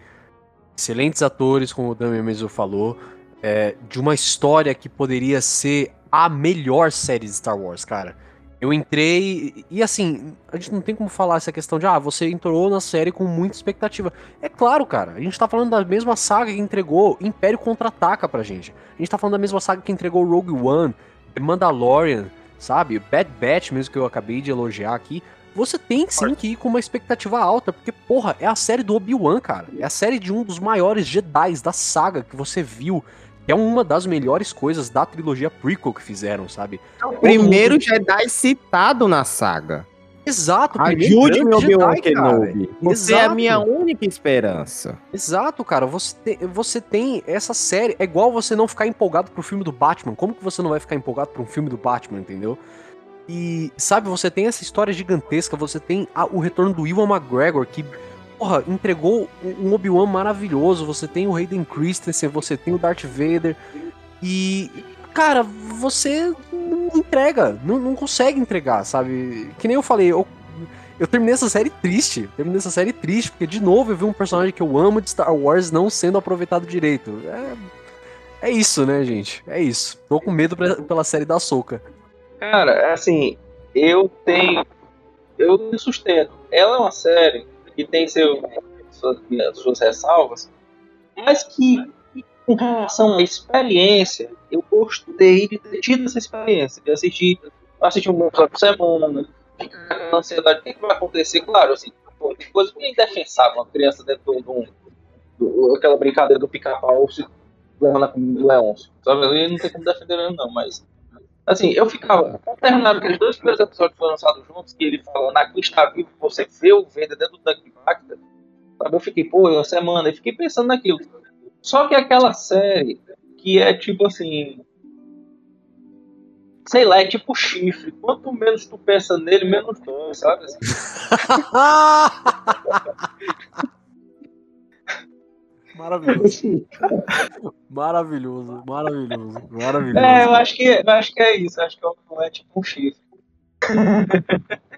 C: excelentes atores, como o Damian mesmo falou, é, de uma história que poderia ser a melhor série de Star Wars, cara. Eu entrei e, assim, a gente não tem como falar essa questão de, ah, você entrou na série com muita expectativa. É claro, cara, a gente tá falando da mesma saga que entregou Império Contra-Ataca pra gente. A gente tá falando da mesma saga que entregou Rogue One, Mandalorian, sabe? Bad Batch, mesmo que eu acabei de elogiar aqui. Você tem sim que ir com uma expectativa alta, porque, porra, é a série do Obi-Wan, cara. É a série de um dos maiores Jedi da saga que você viu. É uma das melhores coisas da trilogia prequel que fizeram, sabe?
A: O primeiro Jedi citado na saga.
C: Exato, o
A: Ajude-me,
C: grande
A: Obi-Wan. Kenobi. Você é a minha única esperança.
C: Exato, cara. Você, te- você tem essa série. É igual você não ficar empolgado pro filme do Batman. Como que você não vai ficar empolgado pra um filme do Batman, entendeu? E, sabe, você tem essa história gigantesca. Você tem a- o retorno do Iwan McGregor, que, porra, entregou um Obi-Wan maravilhoso. Você tem o Hayden Christensen, você tem o Darth Vader. E, cara, você não entrega. Não, não consegue entregar, sabe? Que nem eu falei, eu eu terminei essa série triste. Terminei essa série triste, porque de novo eu vi um personagem que eu amo de Star Wars não sendo aproveitado direito. É, é isso, né, gente? É isso. Tô com medo pra- pela série da Soca.
D: Cara, assim, eu tenho. eu sustento. Ela é uma série que tem seu, suas, suas ressalvas, mas que, com relação à experiência, eu gostei de ter tido essa experiência, de assistir, assistir um por semana, ficar com ansiedade, o que, vai acontecer? Claro, assim, tem coisa que é indefensável, uma criança dentro de um. do- aquela brincadeira do pica-pau se levando a comida do. Sabe? Eu não tem como defender ele, não, mas. Assim, eu ficava. Quando terminaram aqueles dois primeiros episódios que foram lançados juntos, que ele fala, na está vivo, você vê o Vader dentro do tanque de Bacta, sabe? Eu fiquei, pô, uma semana, e fiquei pensando naquilo. Só que aquela série que é tipo assim. Sei lá, é tipo chifre. Quanto menos tu pensa nele, menos dói, sabe? Assim, (laughs)
C: Maravilhoso. (laughs) Maravilhoso, maravilhoso, maravilhoso.
D: É, eu acho que, eu acho que é isso. Eu acho que não é tipo um chifre. (laughs)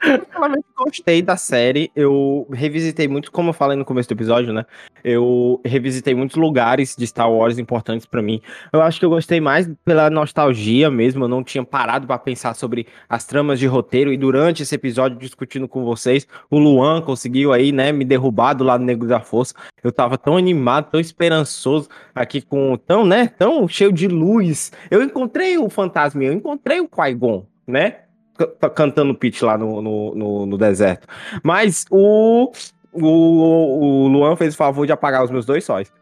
A: particularmente gostei da série. Eu revisitei muito, como eu falei no começo do episódio, né? Eu revisitei muitos lugares de Star Wars importantes pra mim. Eu acho que eu gostei mais pela nostalgia mesmo. Eu não tinha parado pra pensar sobre as tramas de roteiro. E durante esse episódio, discutindo com vocês, o Luan conseguiu aí, né, me derrubar do lado negro da força. Eu tava tão animado, tão esperançoso aqui com tão, né, tão cheio de luz. Eu encontrei o fantasma, eu encontrei o Qui-Gon, né? Ca- cantando pitch lá no, no, no, no deserto. Mas o, o, o Luan fez o favor de apagar os meus dois sóis.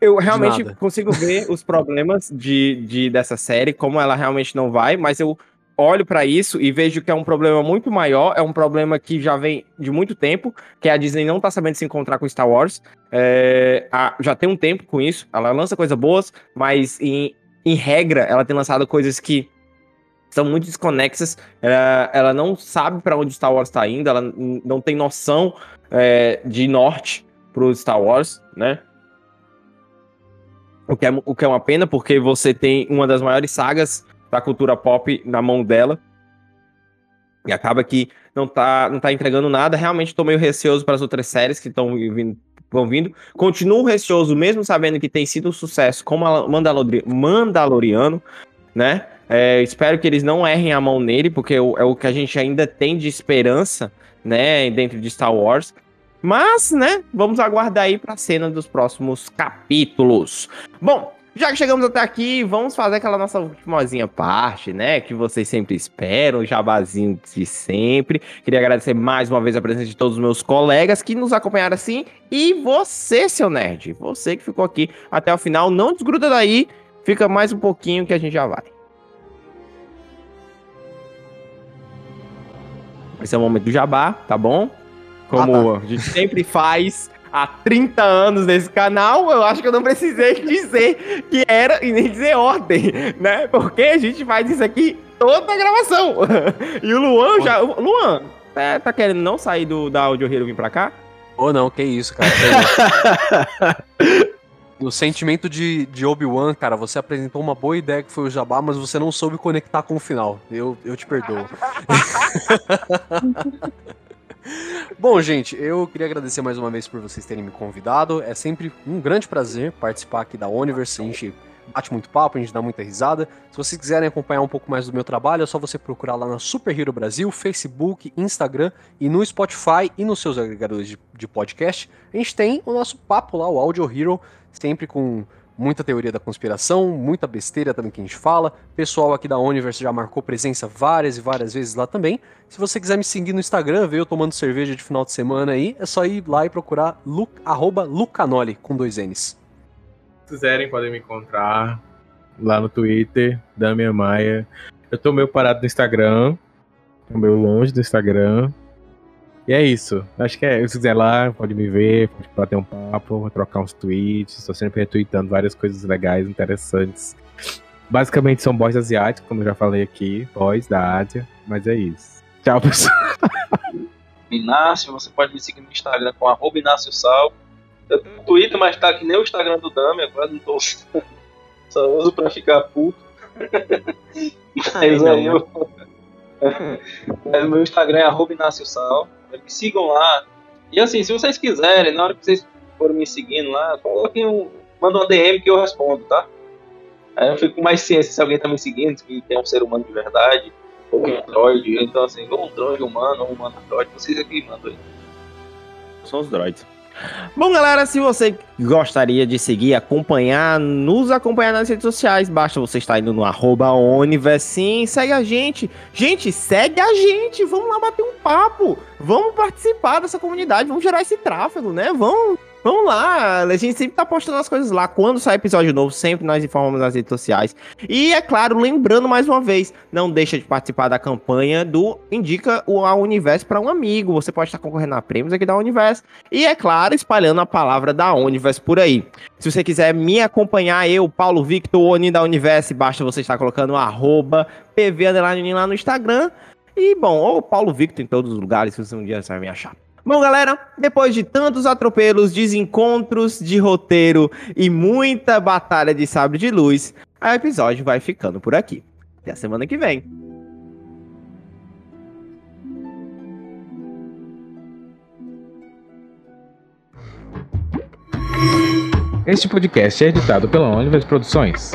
A: Eu realmente consigo ver os problemas de, de, dessa série, como ela realmente não vai, mas eu olho pra isso e vejo que é um problema muito maior, é um problema que já vem de muito tempo, que a Disney não tá sabendo se encontrar com Star Wars. É, a- já tem um tempo com isso, ela lança coisas boas, mas em, em regra ela tem lançado coisas que são muito desconexas. Ela, ela não sabe pra onde Star Wars tá indo, ela não tem noção é, de norte pro Star Wars, né? O que, é, o que é uma pena, porque você tem uma das maiores sagas da cultura pop na mão dela. E acaba que não tá, não tá entregando nada. Realmente tô meio receoso para as outras séries que estão vindo, vão vindo. Continuo receoso, mesmo sabendo que tem sido um sucesso como Mandalori- Mandaloriano, né? É, espero que eles não errem a mão nele, porque é o, que a gente ainda tem de esperança, né, dentro de Star Wars. Mas, né, vamos aguardar aí pra cena dos próximos capítulos. Bom, já que chegamos até aqui, vamos fazer aquela nossa ultimazinha parte, né, que vocês sempre esperam, o jabazinho de sempre. Queria agradecer mais uma vez a presença de todos os meus colegas que nos acompanharam assim. E você, seu nerd, você que ficou aqui até o final, não desgruda daí, fica mais um pouquinho que a gente já vai. Esse é o momento do jabá, tá bom? Como a gente sempre faz há 30 anos nesse canal, eu acho que eu não precisei (laughs) dizer que era e nem dizer ordem, né? Porque a gente faz isso aqui toda a gravação. (laughs) E o Luan já. o Luan, tá, tá querendo não sair do, da Audio Hero e vir pra cá?
C: Ou não, que isso, cara. (laughs) No sentimento de, de Obi-Wan, cara, você apresentou uma boa ideia que foi o Jabá, mas você não soube conectar com o final. Eu, eu te perdoo. (laughs) Bom, gente, eu queria agradecer mais uma vez por vocês terem me convidado. É sempre um grande prazer participar aqui da Universe. Bate muito papo, a gente dá muita risada. Se vocês quiserem acompanhar um pouco mais do meu trabalho, é só você procurar lá na Super Hero Brasil, Facebook, Instagram e no Spotify e nos seus agregadores de, de podcast. A gente tem o nosso papo lá, o Audio Hero, sempre com muita teoria da conspiração, muita besteira também que a gente fala. Pessoal aqui da Universe já marcou presença várias e várias vezes lá também. Se você quiser me seguir no Instagram, ver eu tomando cerveja de final de semana aí, é só ir lá e procurar Lu, arroba Lucanoli com dois N's.
B: Se quiserem, podem me encontrar lá no Twitter, Damian Maia. Eu tô meio parado no Instagram, tô meio longe do Instagram. E é isso. Acho que é. Se quiser lá, pode me ver, pode bater um papo, trocar uns tweets. Estou sempre retweetando várias coisas legais, interessantes. Basicamente são boys asiáticos, como eu já falei aqui, boys da Ásia, mas é isso. Tchau, pessoal. (laughs)
D: Inácio, você pode me seguir no Instagram com arroba Inácio. Eu tenho Twitter, mas tá que nem o Instagram do Dami, agora não tô usando. (laughs) Só uso pra ficar puto. Mas aí eu. Mas o meu Instagram é arroba Inácio Sal. Me sigam lá. E assim, se vocês quiserem, na hora que vocês forem me seguindo lá, coloquem um. Manda uma DM que eu respondo, tá? Aí eu fico com mais ciência se alguém tá me seguindo, que é um ser humano de verdade. ou um droid. Então, assim, ou um droid humano, ou um humano droid, vocês aqui mandam aí.
A: São os droids. Bom, galera, se você gostaria de seguir, acompanhar, nos acompanhar nas redes sociais, basta você estar indo no arroba Sim, segue a gente. Gente, segue a gente, vamos lá bater um papo, vamos participar dessa comunidade, vamos gerar esse tráfego, né? Vamos Vamos lá, a gente sempre tá postando as coisas lá. Quando sai episódio novo, sempre nós informamos nas redes sociais. E é claro, lembrando mais uma vez, não deixa de participar da campanha do Indica o Universo para um amigo. Você pode estar concorrendo a prêmios aqui da Universo. E é claro, espalhando a palavra da Universo por aí. Se você quiser me acompanhar, eu, Paulo Victor, Oni da Universo, basta você estar colocando arroba PV lá no Instagram. E bom, ou Paulo Victor em todos os lugares, se você um dia vai me achar. Bom, galera, depois de tantos atropelos, desencontros de roteiro e muita batalha de sabre de luz, o episódio vai ficando por aqui. Até a semana que vem.
B: Este podcast é editado pela Universo Produções.